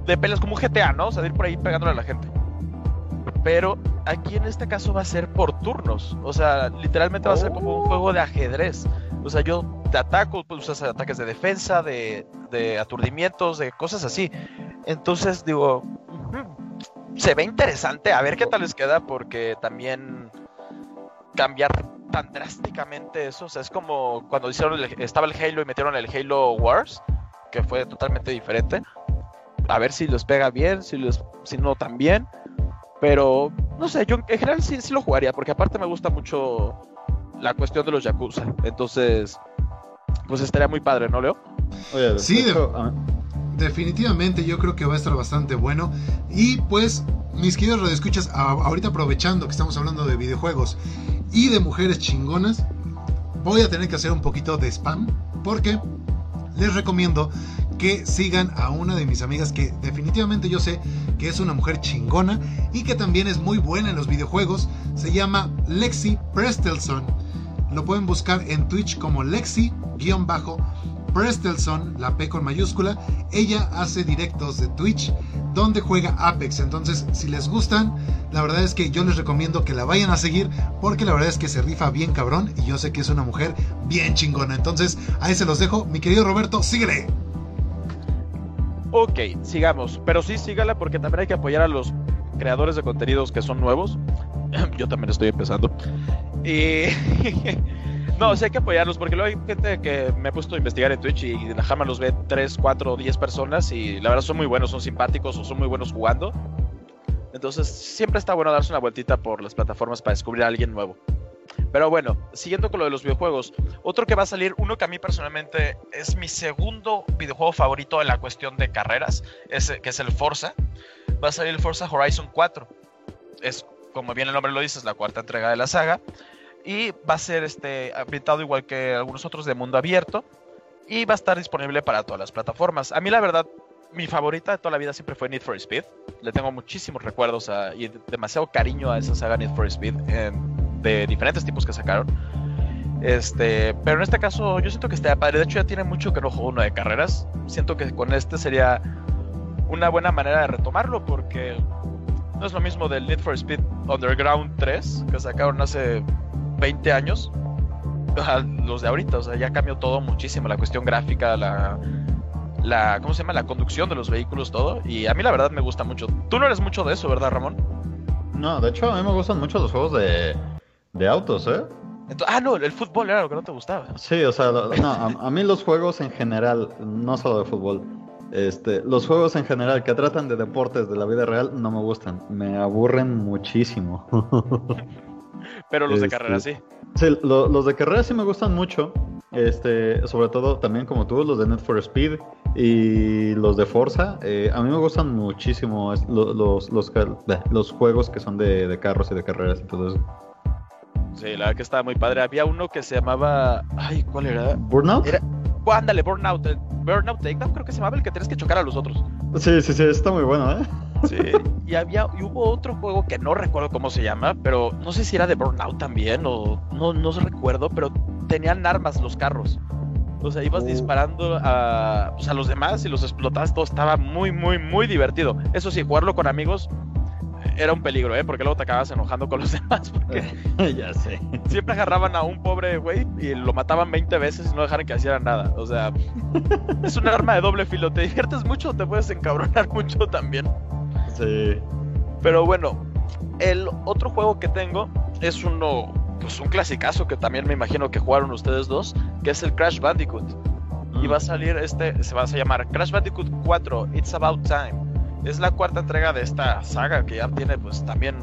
de peleas como un GTA, ¿no? O sea, de ir por ahí pegándole a la gente. Pero aquí en este caso va a ser por turnos. O sea, literalmente va a ser como un juego de ajedrez. O sea, yo te ataco, pues usas ataques de defensa, de, aturdimientos, de cosas así. Entonces digo, se ve interesante. A ver qué tal les queda, porque también cambiar tan drásticamente eso. O sea, es como cuando hicieron estaba el Halo y metieron el Halo Wars. que fue totalmente diferente. A ver si les pega bien, si, les, si no tan bien. Pero, no sé, yo en general sí, sí lo jugaría, porque aparte me gusta mucho la cuestión de los Yakuza. Entonces, pues estaría muy padre, ¿no, Leo? Oye, de Sí, de- ah, Definitivamente yo creo que va a estar bastante bueno. Y pues, mis queridos radioescuchas, ahorita aprovechando que estamos hablando de videojuegos y de mujeres chingonas, voy a tener que hacer un poquito de spam porque les recomiendo que sigan a una de mis amigas que definitivamente yo sé que es una mujer chingona y que también es muy buena en los videojuegos. Se llama Lexi Prestelson. Lo pueden buscar en Twitch como Lexi-Prestelson, la P con mayúscula. Ella hace directos de Twitch donde juega Apex. Entonces, si les gustan, la verdad es que yo les recomiendo que la vayan a seguir porque la verdad es que se rifa bien cabrón y yo sé que es una mujer bien chingona. Entonces, ahí se los dejo. Mi querido Roberto, síguele. Ok, sigamos. Pero sí, sígala porque también hay que apoyar a los creadores de contenidos que son nuevos. Yo también estoy empezando. Y. no, sí hay que apoyarlos porque luego hay gente que me he puesto a investigar en Twitch y la jama los ve 3, 4, 10 personas y la verdad son muy buenos, son simpáticos o son muy buenos jugando. Entonces siempre está bueno darse una vueltita por las plataformas para descubrir a alguien nuevo. Pero bueno, siguiendo con lo de los videojuegos, otro que va a salir, uno que a mí personalmente es mi segundo videojuego favorito en la cuestión de carreras, es, que es el Forza. Va a salir el Forza Horizon 4. Es, como bien el nombre lo dice, es la cuarta entrega de la saga. Y va a ser este, ambientado igual que algunos otros de mundo abierto. Y va a estar disponible para todas las plataformas. A mí la verdad, mi favorita de toda la vida siempre fue Need for Speed. Le tengo muchísimos recuerdos y demasiado cariño a esa saga Need for Speed. De diferentes tipos que sacaron. Este, pero en este caso yo siento que está padre. De hecho ya tiene mucho que no juego uno de carreras. Siento que con este sería una buena manera de retomarlo porque no es lo mismo del Need for Speed Underground 3 que sacaron hace 20 años a los de ahorita. O sea, ya cambió todo muchísimo. La cuestión gráfica, la, la, ¿cómo se llama? La conducción de los vehículos, todo. Y a mí la verdad me gusta mucho. Tú no eres mucho de eso, ¿verdad, Ramón? no, de hecho a mí me gustan mucho los juegos de, de autos, ¿eh? Ah, no, el fútbol era lo que no te gustaba. Sí, o sea, no, a, a mí los juegos en general, no solo de fútbol, este, los juegos en general que tratan de deportes de la vida real no me gustan, me aburren muchísimo. Pero los de Este, carrera sí. Sí, lo- los de carrera sí me gustan mucho. Este, sobre todo también como tú, los de Need for Speed y los de Forza. eh, a mí me gustan muchísimo los, los, bleh, los juegos que son de, de carros y de carreras y todo eso. Sí, la verdad que estaba muy padre. Había uno que se llamaba. Ay, ¿cuál era? ¿Burnout? Era- Oh, ándale, Burnout. Burnout Takedown, creo que se llamaba el que tienes que chocar a los otros. Sí, sí, sí, está muy bueno, ¿eh? Sí. y había y hubo otro juego que no recuerdo cómo se llama, pero no sé si era de Burnout también o no, no recuerdo, pero tenían armas los carros. O sea, ibas Oh. disparando a, pues, a los demás y los explotabas. Todo estaba muy, muy, muy divertido. Eso sí, jugarlo con amigos era un peligro, ¿eh? Porque luego te acabas enojando con los demás. Porque ya sé. siempre agarraban a un pobre güey y lo mataban 20 veces y no dejaran que hiciera nada. O sea, es un arma de doble filo. Te diviertes mucho, te puedes encabronar mucho también. Sí. Pero bueno, el otro juego que tengo es uno, pues un clasicazo que también me imagino que jugaron ustedes dos, que es el Crash Bandicoot. Y va a salir este, se va a llamar Crash Bandicoot 4, It's About Time. Es la cuarta entrega de esta saga que ya tiene pues también,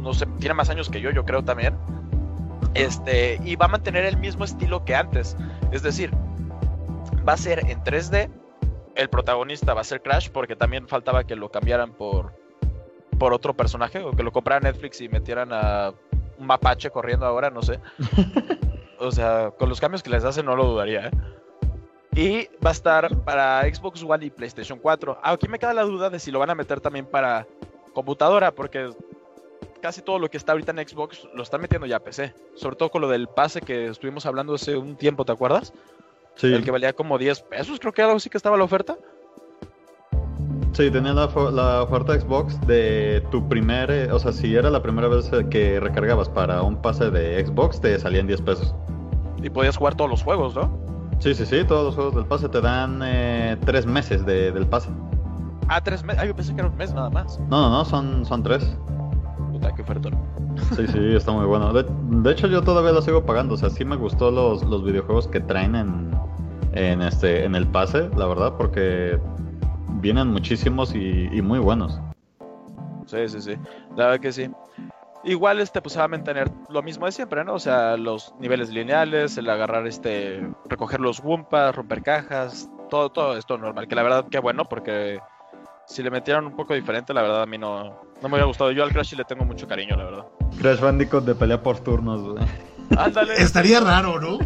no sé, tiene más años que yo, yo creo también. Este, y va a mantener el mismo estilo que antes. Es decir, va a ser en 3D. El protagonista va a ser Crash porque también faltaba que lo cambiaran por, por otro personaje o que lo comprara Netflix y metieran a un mapache corriendo ahora, no sé. o sea, con los cambios que les hacen no lo dudaría, ¿eh? Y va a estar para Xbox One y PlayStation 4. Aquí me queda la duda de si lo van a meter también para computadora, porque casi todo lo que está ahorita en Xbox lo están metiendo ya a PC. Sobre todo con lo del pase que estuvimos hablando hace un tiempo, ¿te acuerdas? Sí, El que valía como 10 pesos, creo que algo así que estaba la oferta. sí, tenía la, la oferta Xbox de tu primer, eh, o sea, si era la primera vez eh, que recargabas para un pase de Xbox, te salían 10 pesos. Y podías jugar todos los juegos, ¿no? Sí, sí, sí, todos los juegos del pase te dan eh, tres meses de- del pase. Ah, tres meses. Ah, yo pensé que era un mes nada más. No, no, no, son, son tres. Puta, qué ofertón. Sí, sí, está muy bueno. De, de hecho, yo todavía lo sigo pagando. O sea, sí me gustó los, los videojuegos que traen en, en este en el pase, la verdad, porque vienen muchísimos y, y muy buenos. Sí, sí, sí. La verdad que sí. Igual este pues se va a mantener lo mismo de siempre, ¿no? O sea, los niveles lineales, el agarrar este recoger los wumpas, romper cajas, todo todo esto normal, que la verdad que bueno porque si le metieran un poco diferente, la verdad a mí no no me hubiera gustado. Yo al Crash sí le tengo mucho cariño, la verdad. Crash Bandicoot de pelea por turnos, güey. Ándale. Estaría raro, ¿no?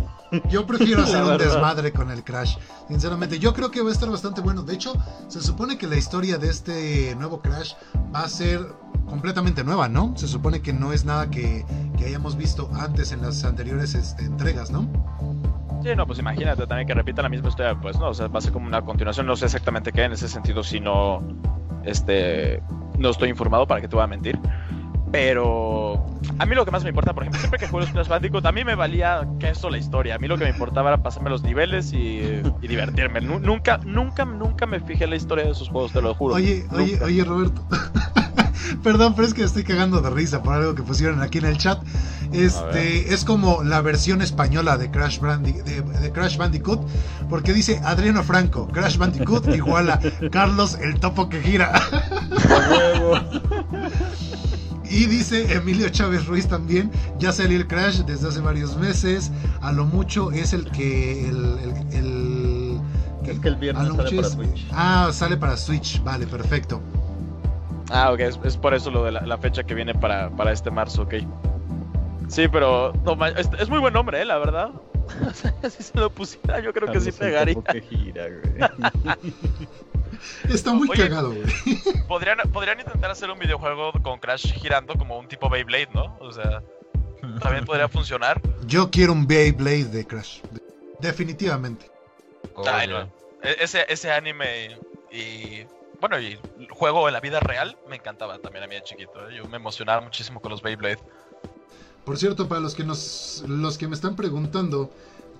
Yo prefiero hacer un desmadre con el Crash. Sinceramente, yo creo que va a estar bastante bueno. De hecho, se supone que la historia de este nuevo Crash va a ser completamente nueva, ¿no? Se supone que no es nada que, que hayamos visto antes en las anteriores este, entregas, ¿no? Sí, no, pues imagínate también que repita la misma historia, pues no, o sea, va a ser como una continuación, no sé exactamente qué en ese sentido, si no, este, no estoy informado, para que te voy a mentir. Pero a mí lo que más me importa, por ejemplo, siempre que juego los Crash Bandicoot, a mí me valía que eso la historia. A mí lo que me importaba era pasarme los niveles y, y divertirme. Nu- nunca, nunca, nunca me fijé en la historia de esos juegos, te lo juro. Oye, oye, Nunca. oye, Roberto. Perdón, pero es que estoy cagando de risa por algo que pusieron aquí en el chat. Este es como la versión española de Crash, Brandi- de, de Crash Bandicoot, porque dice Adriano Franco, Crash Bandicoot igual a Carlos el topo que gira. Y dice Emilio Chávez Ruiz también, ya salió el Crash desde hace varios meses, a lo mucho es el que el, el- el- Es que el viernes sale para es- Switch. Ah, sale para Switch, vale, perfecto. Ah, ok, es, es por eso lo de la, la fecha que viene para, para este marzo, ok. Sí, pero no, es, es muy buen nombre, ¿eh? La verdad. Si se lo pusiera, yo creo que sí pegaría. que gira, güey. Está muy Oye. cagado, güey. Podrían, podrían intentar hacer un videojuego con Crash girando como un tipo Beyblade, ¿no? O sea, también podría funcionar. Yo quiero un Beyblade de Crash. Definitivamente. Ay, no. E- Ese, ese anime y, y, bueno, y el juego en la vida real me encantaba también a mí de chiquito. ¿eh? Yo me emocionaba muchísimo con los Beyblade. Por cierto, para los que nos los que me están preguntando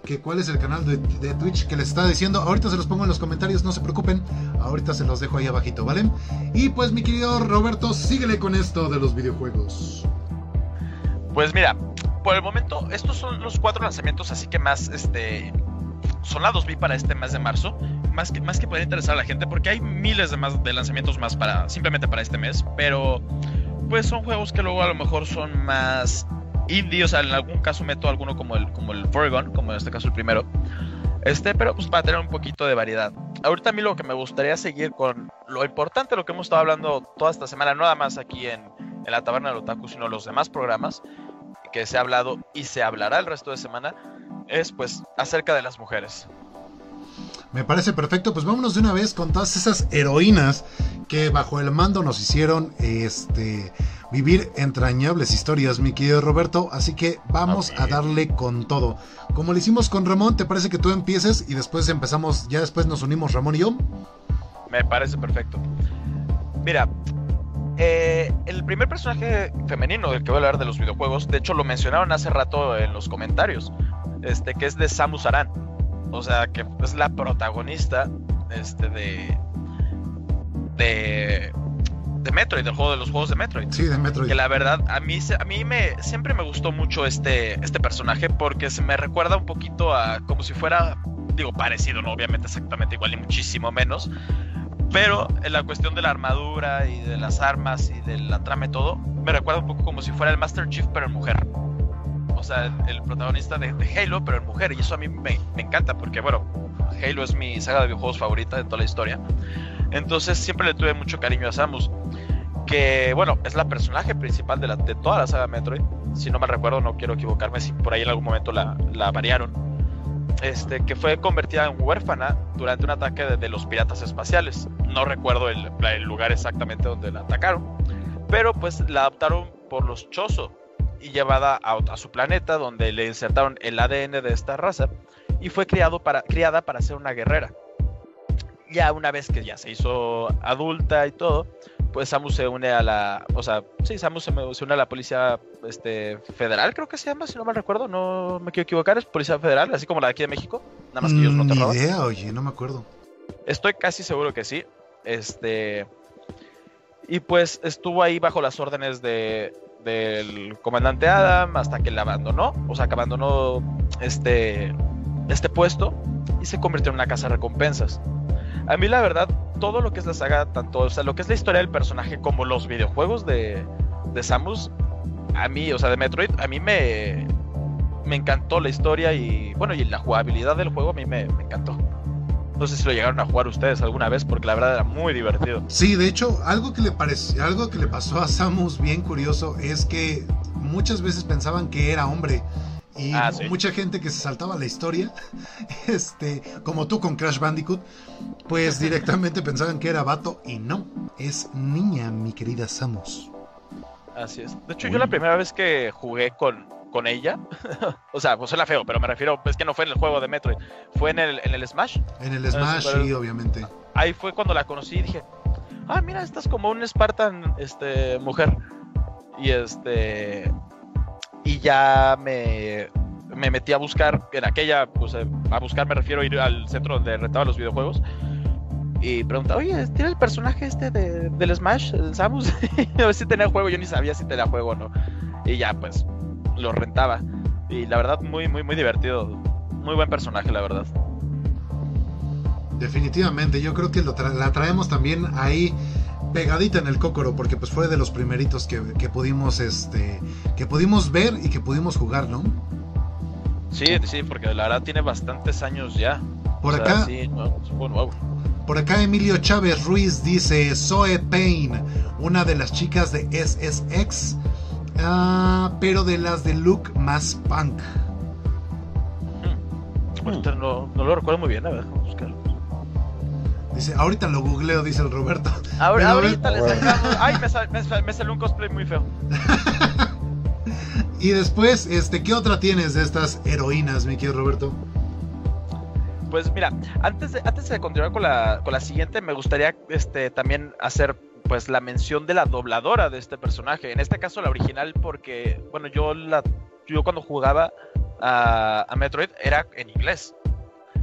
que cuál es el canal de, Twitch que les está diciendo, ahorita se los pongo en los comentarios, no se preocupen, ahorita se los dejo ahí abajito, ¿vale? Y pues mi querido Roberto, síguele con esto de los videojuegos. Pues mira, por el momento, estos son los cuatro lanzamientos así que más este sonados vi para este mes de marzo. Más que, más que poder interesar a la gente, porque hay miles de más de lanzamientos más para simplemente para este mes. Pero pues son juegos que luego a lo mejor son más indie. O sea, en algún caso meto alguno como el, como el Foregon, como en este caso el primero. Este, pero pues para tener un poquito de variedad. Ahorita a mí lo que me gustaría seguir con lo importante, lo que hemos estado hablando toda esta semana, no nada más aquí en, la Taberna del Otaku, sino los demás programas que se ha hablado y se hablará el resto de semana, es pues acerca de las mujeres. Me parece perfecto, pues vámonos de una vez con todas esas heroínas que bajo el mando nos hicieron este vivir entrañables historias, mi querido Roberto, así que vamos a darle con todo. Como lo hicimos con Ramón, ¿te parece que tú empieces y después empezamos, ya después nos unimos Ramón y yo? Me parece perfecto. Mira, eh, el primer personaje femenino del que voy a hablar de los videojuegos, de hecho lo mencionaron hace rato en los comentarios, este que es de Samus Aran. O sea, que es la protagonista este de de de Metroid, del juego de los juegos de Metroid. Sí, de Metroid. Que la verdad, a mí, a mí me, siempre me gustó mucho este, este personaje porque se me recuerda un poquito a como si fuera, digo, parecido, no obviamente exactamente igual y muchísimo menos, pero en la cuestión de la armadura y de las armas y de la trama y todo, me recuerda un poco como si fuera el Master Chief pero en mujer. O sea, el, el protagonista de, de Halo pero en mujer y eso a mí me, me encanta porque, bueno, Halo es mi saga de videojuegos favorita de toda la historia. Entonces siempre le tuve mucho cariño a Samus que bueno, es la personaje principal de, la, de toda la saga Metroid. Si no me recuerdo, no quiero equivocarme si por ahí en algún momento la, la variaron. Este, que fue convertida en huérfana durante un ataque de, los piratas espaciales. No recuerdo el, lugar exactamente donde la atacaron, pero pues la adoptaron por los Chozo y llevada a, a su planeta donde le insertaron el ADN de esta raza y fue criado para, criada para ser una guerrera. Ya una vez que ya se hizo adulta y todo, pues Samus se une a la, o sea, sí, Samus se, me- se une a la policía este, federal, creo que se llama, si no mal recuerdo, no me quiero equivocar, es policía federal, así como la de aquí de México, nada más que ellos no Mm, te Ni roban. idea, oye, no me acuerdo. Estoy casi seguro que sí. Este. Y pues estuvo ahí bajo las órdenes de, del comandante Adam hasta que la abandonó. O sea, que abandonó este, este puesto. y se convirtió en una casa de recompensas. A mí la verdad, todo lo que es la saga, tanto, o sea, lo que es la historia del personaje como los videojuegos de, de Samus, a mí, o sea, de Metroid, a mí me, me encantó la historia y, bueno, y la jugabilidad del juego a mí me, encantó. No sé si lo llegaron a jugar ustedes alguna vez, porque la verdad era muy divertido. Sí, de hecho, algo que le pareció, algo que le pasó a Samus bien curioso es que muchas veces pensaban que era hombre. Y Ah, sí. mucha gente que se saltaba la historia, este, como tú con Crash Bandicoot, pues directamente pensaban que era vato y no, es niña, mi querida Samus. Así es. De hecho, Uy. yo la primera vez que jugué con, con ella, o sea, pues suena feo, pero me refiero, es que no fue en el juego de Metroid, fue en el, en el Smash. En el Smash, sí, obviamente. Ahí fue cuando la conocí y dije, ah, mira, estás como un Spartan, este, mujer. Y este, y ya me, me metí a buscar, en aquella, pues eh, a buscar me refiero a ir al centro donde rentaba los videojuegos. Y preguntaba, oye, ¿tiene el personaje este de, del Smash, el Samus? a ver si tenía juego, yo ni sabía si tenía juego o no. Y ya, pues, lo rentaba. Y la verdad, muy, muy, muy divertido. Muy buen personaje, la verdad. Definitivamente, yo creo que lo la traemos también ahí pegadita en el cócoro, porque pues fue de los primeritos que, que pudimos, este, que pudimos ver y que pudimos jugar, ¿no? Sí, sí, porque la verdad tiene bastantes años ya. Por O sea, acá, Sí, no, por acá Emilio Chávez Ruiz dice Zoe Payne, una de las chicas de SSX, ah, pero de las de look más punk. Ahorita no, no lo recuerdo muy bien, a ver, vamos a buscarlo. Dice, ahorita lo googleo, dice el Roberto. Ahora, ahorita le sacamos. Ay, me, sal- me sal- me salió un cosplay muy feo. Y después, este, ¿qué otra tienes de estas heroínas, mi querido Roberto? Pues mira, antes de, antes de continuar con la, con la siguiente, me gustaría este, también hacer pues la mención de la dobladora de este personaje. En este caso la original porque, bueno, yo, la, yo cuando jugaba a, a Metroid era en inglés.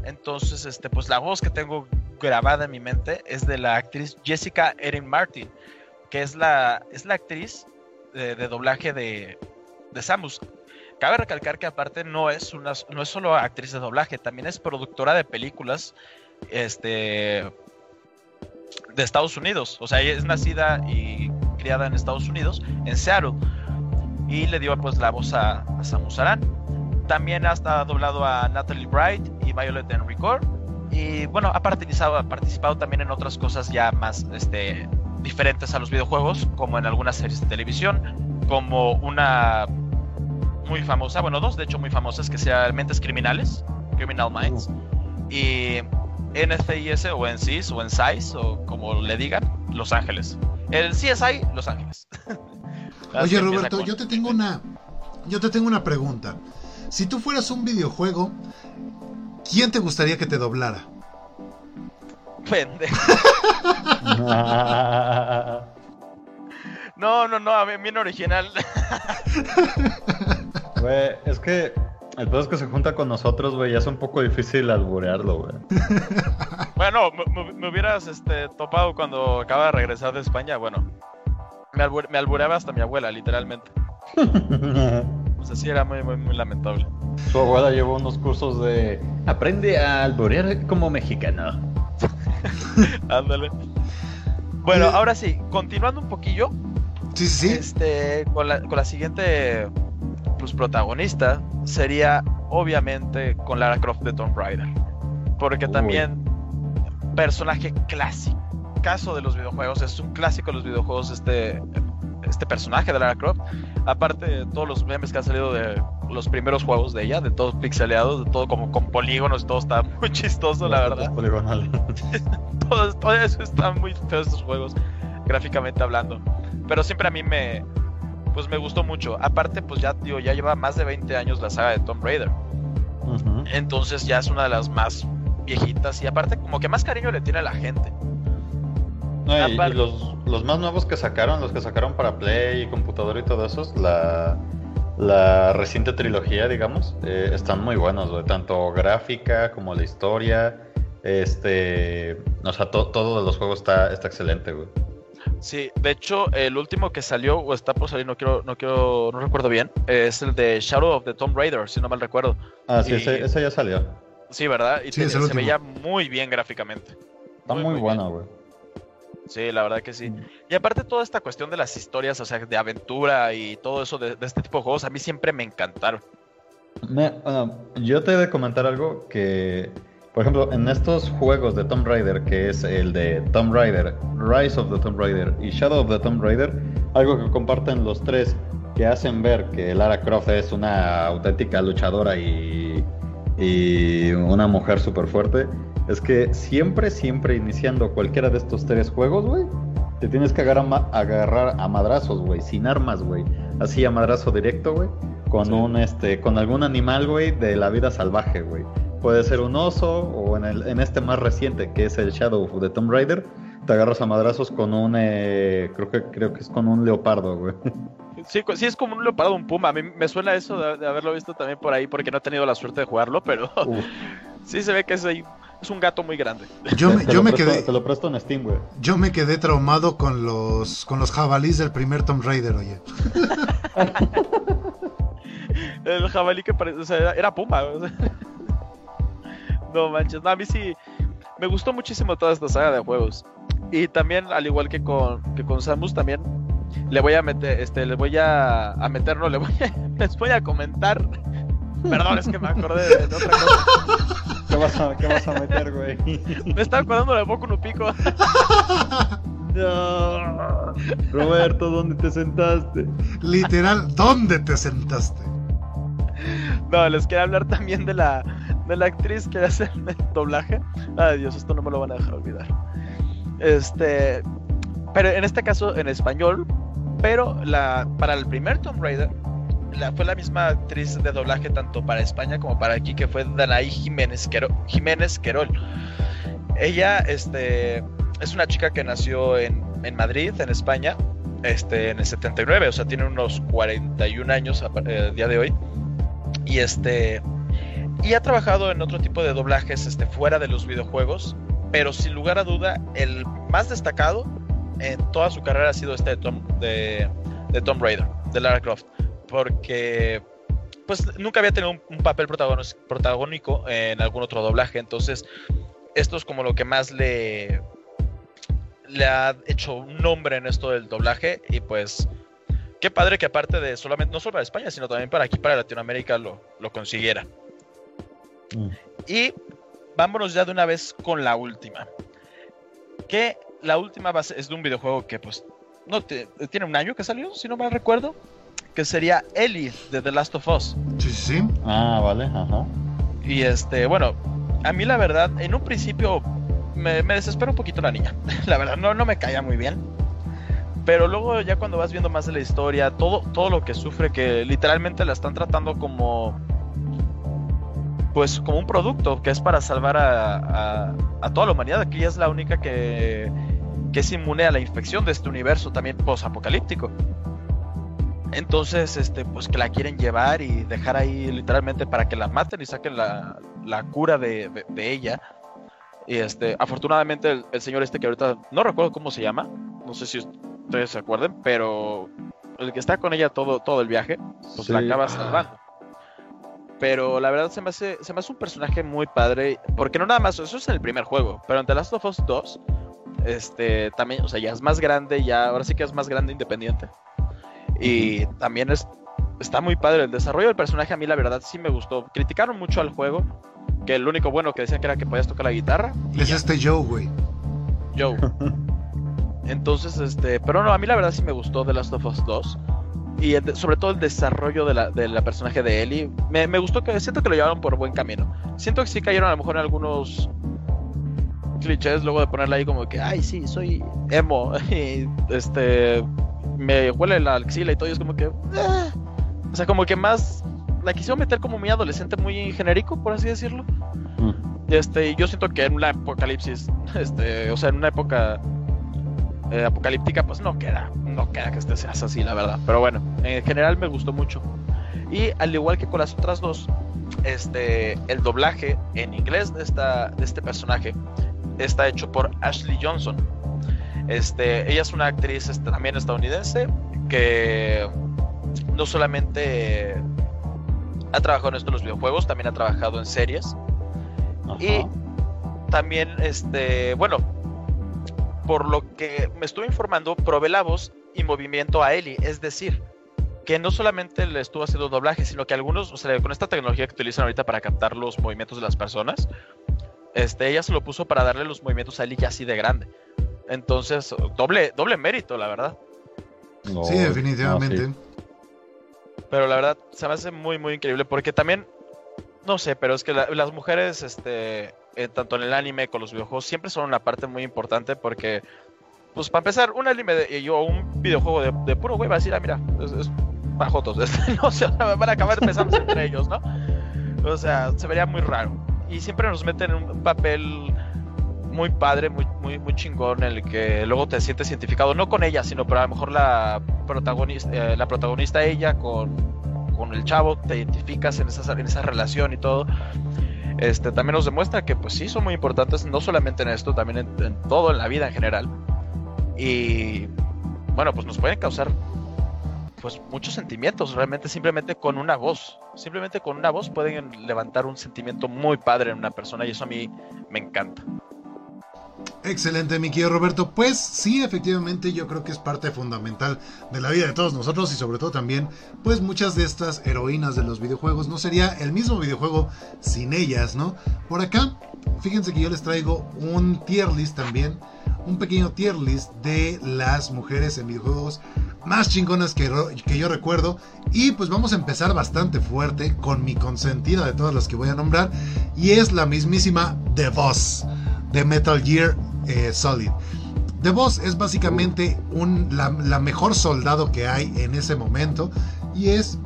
Entonces, este, pues la voz que tengo grabada en mi mente es de la actriz Jessica Erin Martin, que es la, es la actriz de, doblaje de, de Samus. Cabe recalcar que aparte no es una, no es solo actriz de doblaje, también es productora de películas, este, de Estados Unidos. O sea, ella es nacida y criada en Estados Unidos, en Seattle, y le dio pues la voz a, Samus Aran. También ha doblado a Natalie Bright y Violet Enricore. Y bueno, ha participado, ha participado también en otras cosas ya más este, diferentes a los videojuegos, como en algunas series de televisión, como una muy famosa, bueno, dos de hecho muy famosas, que sea Mentes Criminales, Criminal Minds, y NCIS o NCIS o NCIS o como le digan, Los Ángeles. El CSI, Los Ángeles. Oye Roberto, con- yo te tengo una, yo te tengo una pregunta. Si tú fueras un videojuego, ¿quién te gustaría que te doblara? Pendejo. No, no, no, a mí bien original. Güey, es que el pedo es que se junta con nosotros, güey, ya es un poco difícil alburearlo, güey. Bueno, me, hubieras este, topado cuando acaba de regresar de España. Bueno, me, albur- me albureaba hasta mi abuela, literalmente. O sea, sí era muy, muy, muy lamentable. Su abuela llevó unos cursos de aprende a alburear como mexicano. Ándale. Bueno, ahora sí, continuando un poquillo, Sí, sí, sí. este, con la, con la siguiente pues, protagonista sería obviamente con Lara Croft de Tomb Raider. Porque Uy. también personaje clásico. Caso de los videojuegos, es un clásico de los videojuegos este, este personaje de Lara Croft. Aparte de todos los memes que han salido de los primeros juegos de ella, de todos pixeleados, de todo como con polígonos, todo está muy chistoso, la verdad. Poligonal. todo, todo eso está muy feo estos juegos, gráficamente hablando. Pero siempre a mí me, pues me gustó mucho. Aparte, pues ya, digo, ya lleva más de 20 años la saga de Tomb Raider. Entonces ya es una de las más viejitas y aparte como que más cariño le tiene a la gente. No, y, los, los más nuevos que sacaron, los que sacaron para Play y computadora y todo eso, la, la reciente trilogía, digamos, eh, están muy buenos, güey. Tanto gráfica como la historia. Este. O sea, to- todo de los juegos está, está excelente, güey. Sí, de hecho, el último que salió o está por salir, no quiero, no quiero, no recuerdo bien, es el de Shadow of the Tomb Raider, si no mal recuerdo. Ah, sí, Y- ese, ese ya salió. Sí, ¿verdad? Y Sí, te- se último. veía muy bien gráficamente. Está muy, bien. bueno, güey. Sí, la verdad que sí. Y aparte toda esta cuestión de las historias, o sea, de aventura y todo eso de, de este tipo de juegos, a mí siempre me encantaron. Me- yo te he de comentar algo que, por ejemplo, en estos juegos de Tomb Raider, que es el de Tomb Raider, Rise of the Tomb Raider y Shadow of the Tomb Raider, algo que comparten los tres, que hacen ver que Lara Croft es una auténtica luchadora y, y una mujer súper fuerte, es que siempre, siempre iniciando cualquiera de estos tres juegos, güey, te tienes que agarrar, a ma- agarrar a madrazos, güey, sin armas, güey. Así a madrazo directo, güey con Sí. un este con algún animal güey de la vida salvaje güey puede ser un oso o en el en este más reciente que es el Shadow de Tomb Raider te agarras a madrazos con un eh, creo que creo que es con un leopardo güey Sí, es como un leopardo, un puma. A mí me suena eso de, de haberlo visto también por ahí porque no he tenido la suerte de jugarlo, pero sí se ve que es, ahí- es un gato muy grande. Yo me, te yo me presto- quedé, te lo presto en Steam güey yo me quedé traumado con los, con los jabalís del primer Tomb Raider, oye. El jabalí que parece, o sea, era, era puma. o sea. No manches, no, a mí sí me gustó muchísimo toda esta saga de juegos. Y también, al igual que con, que con Samus, también le voy a meter, este, le voy a, a meter, no, le voy a- les voy a comentar. Perdón, es que me acordé de, de otra cosa. ¿Qué vas a, qué vas a meter güey Me estaba acordando de Boku no Pico. no Roberto dónde te sentaste Literal, ¿dónde te sentaste? No, les quería hablar también de la, de la actriz que hace el doblaje. Ay, Dios, esto no me lo van a dejar olvidar. Este, pero en este caso en español, pero la, para el primer Tomb Raider la, fue la misma actriz de doblaje tanto para España como para aquí, que fue Danaí Jiménez, Quero- Jiménez Querol. Ella este, es una chica que nació en, en Madrid, en España, este, en el 79, o sea, tiene unos 41 años a, eh, día de hoy. Y este. Y ha trabajado en otro tipo de doblajes este, fuera de los videojuegos. Pero sin lugar a duda, el más destacado en toda su carrera ha sido este de Tom, de, de Tomb Raider, de Lara Croft. Porque pues nunca había tenido un, un papel protagónico en algún otro doblaje. Entonces, esto es como lo que más le, le ha hecho un nombre en esto del doblaje. Y pues qué padre que aparte de solamente, no solo para España, sino también para aquí, para Latinoamérica, lo, lo consiguiera. Mm. Y vámonos ya de una vez con la última. Que la última base es de un videojuego que pues no te- tiene un año que salió, si no mal recuerdo. Que sería Ellie de The Last of Us. Sí, sí, sí. ah vale ajá Y este, bueno, a mí la verdad, en un principio me, me desespera un poquito la niña. La verdad, no, no me caía muy bien. Pero luego ya cuando vas viendo más de la historia, todo, todo lo que sufre, que literalmente la están tratando como... Pues como un producto que es para salvar a, a, a toda la humanidad, que ella es la única que, que es inmune a la infección de este universo también post-apocalíptico. Entonces, este, pues que la quieren llevar y dejar ahí literalmente para que la maten y saquen la, la cura de, de- de ella. Y este, afortunadamente el, el señor este que ahorita no recuerdo cómo se llama, no sé si ustedes se acuerdan, pero el que está con ella todo, todo el viaje, pues la acaba salvando. Pero la verdad se me, hace, se me hace un personaje muy padre, porque no nada más, eso es en el primer juego, pero en The Last of Us 2, este, también, o sea, ya es más grande, ya, ahora sí que es más grande independiente. Y también es, está muy padre el desarrollo del personaje, a mí la verdad sí me gustó. Criticaron mucho al juego, que el único bueno que decían que era que podías tocar la guitarra. y Es ya. este Joe, güey. Joe. Entonces, este, pero no, a mí la verdad sí me gustó The Last of Us 2. Y el sobre todo el desarrollo de la, de la personaje de Ellie. Me, me gustó que siento que lo llevaron por buen camino. Siento que sí cayeron a lo mejor en algunos clichés luego de ponerla ahí como que, ay, sí, soy emo. Y este, me huele la axila y todo. Y es como que, "Ah". o sea, como que más la quisieron meter como muy adolescente, muy genérico, por así decirlo. Mm. Y Este, yo siento que en una apocalipsis, este, o sea, en una época eh, apocalíptica, pues no queda, no queda que este seas así, la verdad. Pero bueno, en general me gustó mucho. Y al igual que con las otras dos, este, el doblaje en inglés de, esta, de este personaje está hecho por Ashley Johnson. Este, ella es una actriz este, también estadounidense que no solamente ha trabajado en esto en los videojuegos, también ha trabajado en series. Y también, este, bueno, por lo que me estuve informando, probé la voz y movimiento a Ellie, es decir, que no solamente le estuvo haciendo doblaje, sino que algunos, o sea, con esta tecnología que utilizan ahorita para captar los movimientos de las personas, este, ella se lo puso para darle los movimientos a Ellie ya así de grande. Entonces, doble, doble mérito, la verdad. sí, definitivamente. Pero la verdad, se me hace muy, muy increíble porque también, no sé, pero es que las mujeres, este, eh, tanto en el anime como los videojuegos, siempre son una parte muy importante porque, pues para empezar, un anime de, yo un videojuego de, puro güey va a decir, ah, mira, es, es bajotos, no sé, van a acabar empezando entre ellos, ¿no? O sea, se vería muy raro. Y siempre nos meten en un papel muy padre, muy, muy, muy chingón, en el que luego te sientes identificado, no con ella, sino pero a lo mejor la protagonista, eh, la protagonista ella con, con, el chavo, te identificas en esa, en esa relación y todo. Este, también nos demuestra que pues sí son muy importantes, no solamente en esto, también en, en todo, en la vida en general. Y bueno, pues nos pueden causar pues muchos sentimientos, realmente simplemente con una voz, simplemente con una voz pueden levantar un sentimiento muy padre en una persona y eso a mí me encanta. Excelente, mi querido Roberto. Pues sí, efectivamente, yo creo que es parte fundamental de la vida de todos nosotros y sobre todo también, pues muchas de estas heroínas de los videojuegos. No sería el mismo videojuego sin ellas, ¿no? Por acá, fíjense que yo les traigo un tier list también, un pequeño tier list de las mujeres en videojuegos más chingonas que, que yo recuerdo. Y pues vamos a empezar bastante fuerte con mi consentida de todas las que voy a nombrar. Y es la mismísima The Boss de Metal Gear eh, Solid. The Boss es básicamente un, la, mejor soldado que hay en ese momento y es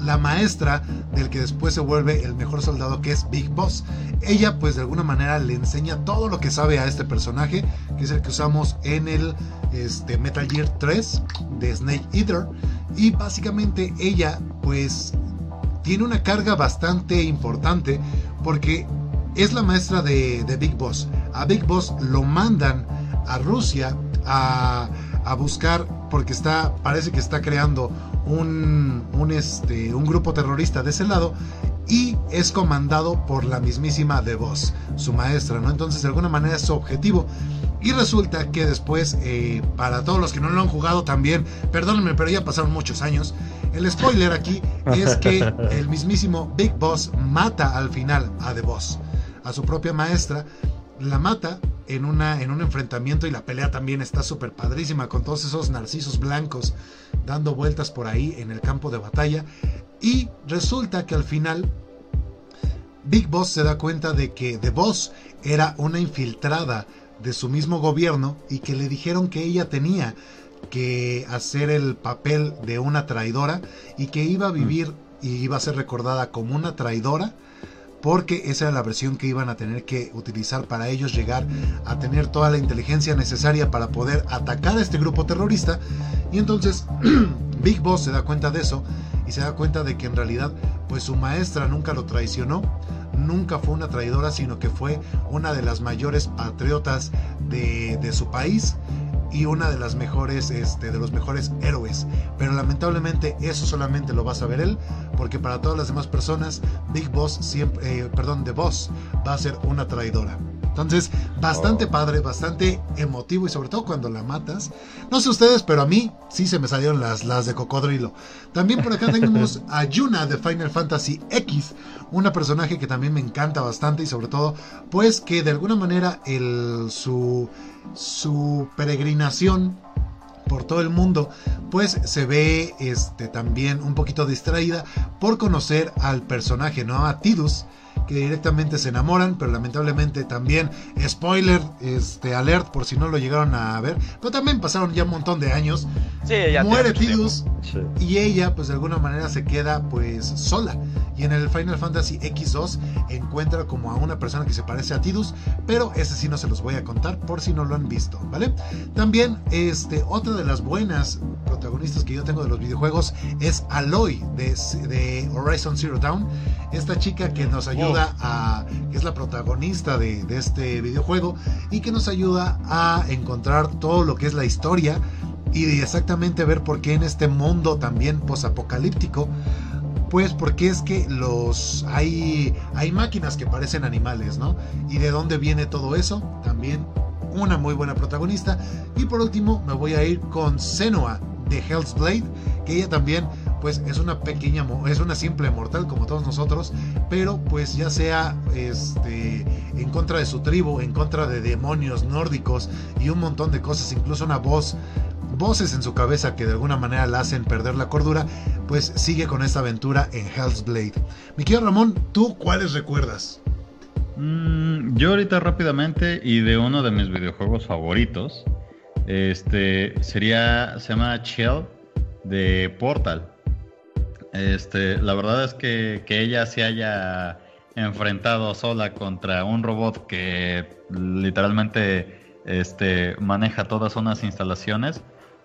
la maestra del que después se vuelve el mejor soldado que es Big Boss. Ella pues de alguna manera le enseña todo lo que sabe a este personaje, que es el que usamos en el este, Metal Gear 3 de Snake Eater. Y básicamente ella pues tiene una carga bastante importante porque es la maestra de, Big Boss. A Big Boss lo mandan a Rusia a, buscar porque está parece que está creando un, un, este, un grupo terrorista de ese lado y es comandado por la mismísima The Boss, su maestra, ¿no? Entonces de alguna manera es su objetivo. Y resulta que después, eh, para todos los que no lo han jugado también, perdónenme, pero ya pasaron muchos años, el spoiler aquí es que el mismísimo Big Boss mata al final a The Boss a su propia maestra, la mata en, una, en un enfrentamiento y la pelea también está súper padrísima con todos esos narcisos blancos dando vueltas por ahí en el campo de batalla. Y resulta que al final Big Boss se da cuenta de que The Boss era una infiltrada de su mismo gobierno y que le dijeron que ella tenía que hacer el papel de una traidora y que iba a vivir y iba a ser recordada como una traidora porque esa era la versión que iban a tener que utilizar para ellos llegar a tener toda la inteligencia necesaria para poder atacar a este grupo terrorista. Y entonces Big Boss se da cuenta de eso y se da cuenta de que en realidad pues su maestra nunca lo traicionó, nunca fue una traidora, sino que fue una de las mayores patriotas de, de su país y una de las mejores, este, de los mejores héroes. Pero lamentablemente eso solamente lo va a saber él, porque para todas las demás personas, Big Boss siempre, eh, perdón, The Boss va a ser una traidora. Entonces, bastante oh. padre, bastante emotivo y sobre todo cuando la matas. No sé ustedes, pero a mí sí se me salieron las, las de cocodrilo. También por acá tenemos a Yuna de Final Fantasy X, una personaje que también me encanta bastante y sobre todo, pues que de alguna manera el, su, su peregrinación por todo el mundo, pues se ve este, también un poquito distraída por conocer al personaje, ¿no? A Tidus, que directamente se enamoran, pero lamentablemente también, spoiler, este, alert por si no lo llegaron a ver, pero también pasaron ya un montón de años. muere Tidus y ella pues de alguna manera se queda pues sola. Y en el Final Fantasy X2 encuentra como a una persona que se parece a Tidus, pero ese sí no se los voy a contar por si no lo han visto, ¿vale? También este, otra de las buenas protagonistas que yo tengo de los videojuegos es Aloy de, de Horizon Zero Dawn, esta chica que nos ayuda a, que es la protagonista de, este videojuego y que nos ayuda a encontrar todo lo que es la historia y exactamente ver por qué en este mundo también posapocalíptico pues porque es que los hay hay máquinas que parecen animales, ¿no? Y de dónde viene todo eso? También una muy buena protagonista. Y por último me voy a ir con Senua de Hell's Blade, que ella también pues es una pequeña es una simple mortal como todos nosotros, pero pues ya sea este en contra de su tribu, en contra de demonios nórdicos y un montón de cosas, incluso una voz voces en su cabeza que de alguna manera la hacen perder la cordura, pues sigue con esta aventura en Hell's Blade. Mi querido Ramón, ¿tú cuáles recuerdas? Mm, yo ahorita rápidamente y de uno de mis videojuegos favoritos, este sería, se llama de Portal. Este, la verdad es que, que ella se haya enfrentado sola contra un robot que literalmente este, maneja todas unas instalaciones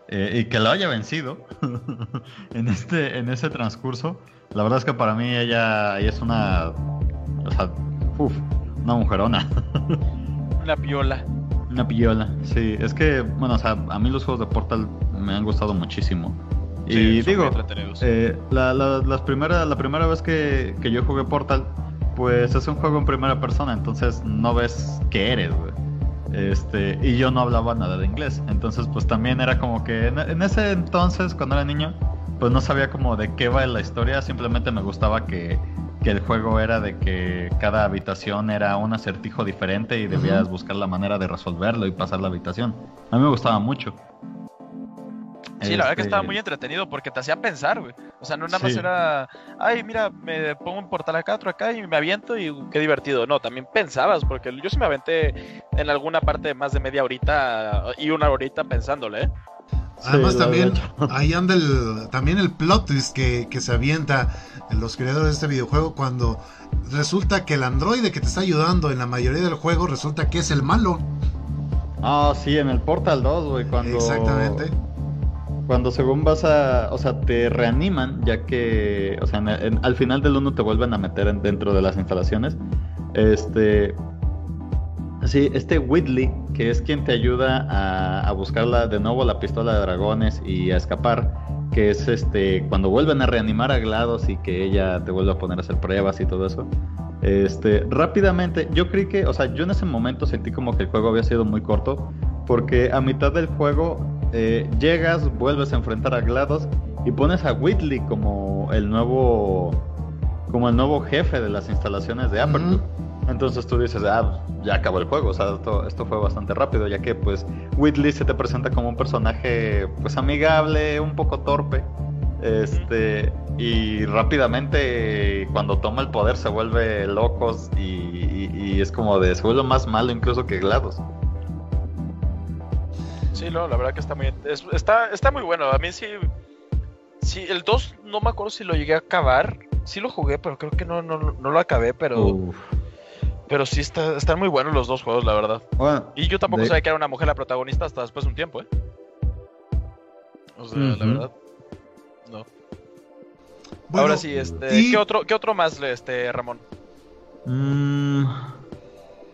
eh, y que lo haya vencido en, este, en ese transcurso, la verdad es que para mí ella, ella es una, o sea, uf, una mujerona. Una piola. Una piola, sí. Es que, bueno, o sea, a mí los juegos de Portal me han gustado muchísimo. Y digo, eh, la, las primera, la primera vez que, que, yo jugué Portal, pues es un juego en primera persona, entonces no ves qué eres, güey. Este, y yo no hablaba nada de inglés. Entonces, pues también era como que en, ese entonces, cuando era niño, pues no sabía como de qué va la historia. Simplemente me gustaba que, el juego era de que cada habitación era un acertijo diferente y debías buscar la manera de resolverlo y pasar la habitación. A mí me gustaba mucho. Sí, la verdad que estaba este, muy entretenido porque te hacía pensar, güey. O sea, no nada más era, ay, mira, me pongo un portal acá, otro acá y me aviento y qué divertido. No, también pensabas, porque yo sí me aventé en alguna parte más de media horita y una horita pensándole, ¿eh? Además también ahí anda el, también el plot twist que, que se avienta en los creadores de este videojuego cuando resulta que el androide que te está ayudando en la mayoría del juego resulta que es el malo. Ah, sí, en el Portal 2, güey, cuando... Exactamente cuando según vas a, o sea, te reaniman, ya que, o sea, al final del uno te vuelven a meter dentro de las instalaciones. Este, sí, este Whitley, que es quien te ayuda a, a buscar de nuevo la pistola de dragones y a escapar, que es este, cuando vuelven a reanimar a GLaDOS y que ella te vuelve a poner a hacer pruebas y todo eso. Este, rápidamente, yo creí que, o sea, yo en ese momento sentí como que el juego había sido muy corto, porque a mitad del juego eh, llegas, vuelves a enfrentar a GLaDOS y pones a Whitley como el nuevo como el nuevo jefe de las instalaciones de Aperture. Entonces tú dices, ah, ya acabó el juego, o sea, esto, fue bastante rápido, ya que pues Whitley se te presenta como un personaje pues amigable, un poco torpe, este, y rápidamente cuando toma el poder se vuelve locos y, y es como de, se vuelve más malo incluso que GLaDOS. Sí, no, la verdad que está muy está, está muy bueno. A mí sí. Sí, el 2 no me acuerdo si lo llegué a acabar. Sí lo jugué, pero creo que no, no, lo acabé, pero. Pero sí está, están muy buenos los dos juegos, la verdad. y yo tampoco sabía que era una mujer la protagonista hasta después de un tiempo, ¿eh? O sea, la verdad. No. Ahora sí, este. ¿qué, otro, ¿Qué otro más, este, Ramón? Mmm.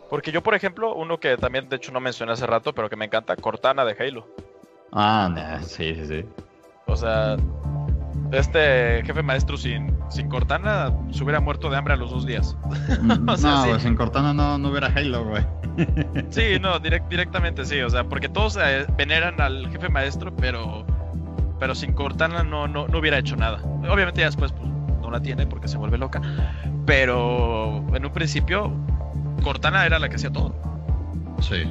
Porque yo, por ejemplo, uno que también de hecho no mencioné hace rato, pero que me encanta, Cortana de Halo. Ah, sí, sí, sí. O sea, este jefe maestro sin, sin Cortana se hubiera muerto de hambre a los dos días. no, sin Cortana no, no hubiera Halo, güey. sí, no, directamente sí, o sea, porque todos eh, veneran al jefe maestro, pero pero sin Cortana no, no, no hubiera hecho nada. Obviamente ya después pues, no la tiene porque se vuelve loca, pero en un principio Cortana era la que hacía todo. Sí.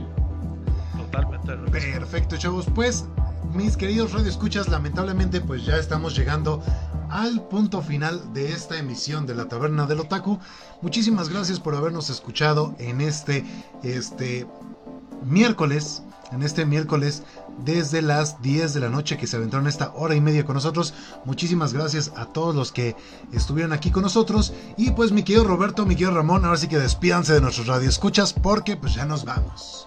Totalmente. Perfecto, chavos. Pues, mis queridos radioescuchas, lamentablemente, pues ya estamos llegando al punto final de esta emisión de la Taberna del Otaku. Muchísimas gracias por habernos escuchado en este, este miércoles, en este miércoles desde las 10 de la noche que se aventaron esta hora y media con nosotros. Muchísimas gracias a todos los que estuvieron aquí con nosotros. Y pues mi querido Roberto, mi querido Ramón, ahora sí que despídanse de nuestros radioescuchas porque pues ya nos vamos.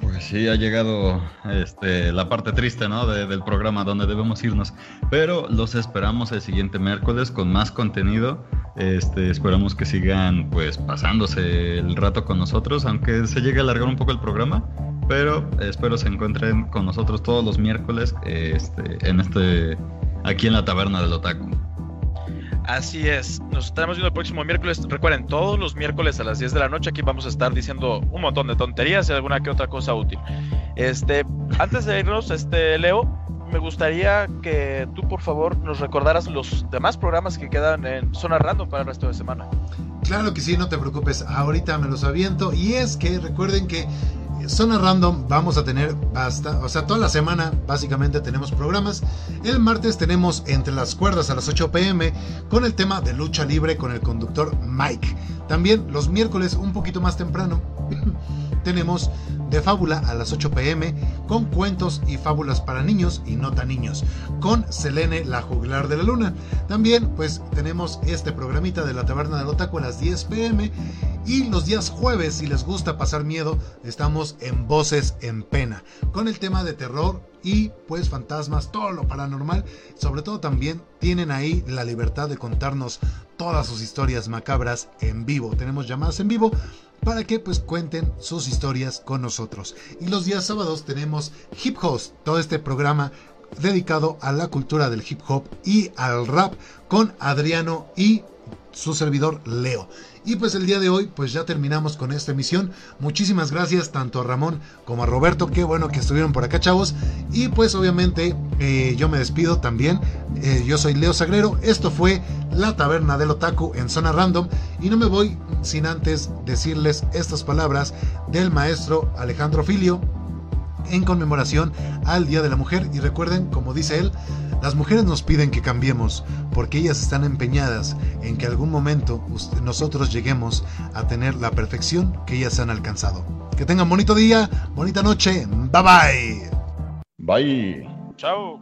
Pues sí, ha llegado este, la parte triste ¿no? del programa donde debemos irnos. Pero los esperamos el siguiente miércoles con más contenido. Este, esperamos que sigan pues pasándose el rato con nosotros, aunque se llegue a alargar un poco el programa. Pero espero se encuentren con nosotros todos los miércoles este, en este, aquí en la taberna del Otaku. Así es, nos estaremos viendo el próximo miércoles. Recuerden, todos los miércoles a las 10 de la noche aquí vamos a estar diciendo un montón de tonterías y alguna que otra cosa útil. Este, antes de irnos, este Leo, me gustaría que tú por favor nos recordaras los demás programas que quedan en Zona Random para el resto de semana. Claro que sí, no te preocupes, ahorita me los aviento y es que recuerden que Zona Random vamos a tener basta, o sea, toda la semana básicamente tenemos programas. El martes tenemos Entre las cuerdas a las 8 pm con el tema de lucha libre con el conductor Mike. También los miércoles un poquito más temprano tenemos de fábula a las 8 pm con cuentos y fábulas para niños y no tan niños con Selene la juglar de la luna. También pues tenemos este programita de la taberna del otaku a las 10 pm y los días jueves si les gusta pasar miedo estamos en Voces en Pena con el tema de terror y pues fantasmas, todo lo paranormal. Sobre todo también tienen ahí la libertad de contarnos todas sus historias macabras en vivo. Tenemos llamadas en vivo para que pues cuenten sus historias con nosotros. Y los días sábados tenemos Hip Host, todo este programa dedicado a la cultura del hip hop y al rap con Adriano y su servidor Leo. Y pues el día de hoy pues ya terminamos con esta emisión. Muchísimas gracias tanto a Ramón como a Roberto. Qué bueno que estuvieron por acá chavos. Y pues obviamente eh, yo me despido también. Eh, yo soy Leo Sagrero. Esto fue La Taberna del Otaku en Zona Random. Y no me voy sin antes decirles estas palabras del maestro Alejandro Filio en conmemoración al Día de la Mujer. Y recuerden, como dice él, las mujeres nos piden que cambiemos porque ellas están empeñadas en que algún momento nosotros lleguemos a tener la perfección que ellas han alcanzado. Que tengan bonito día, bonita noche. Bye bye. Bye. Chao.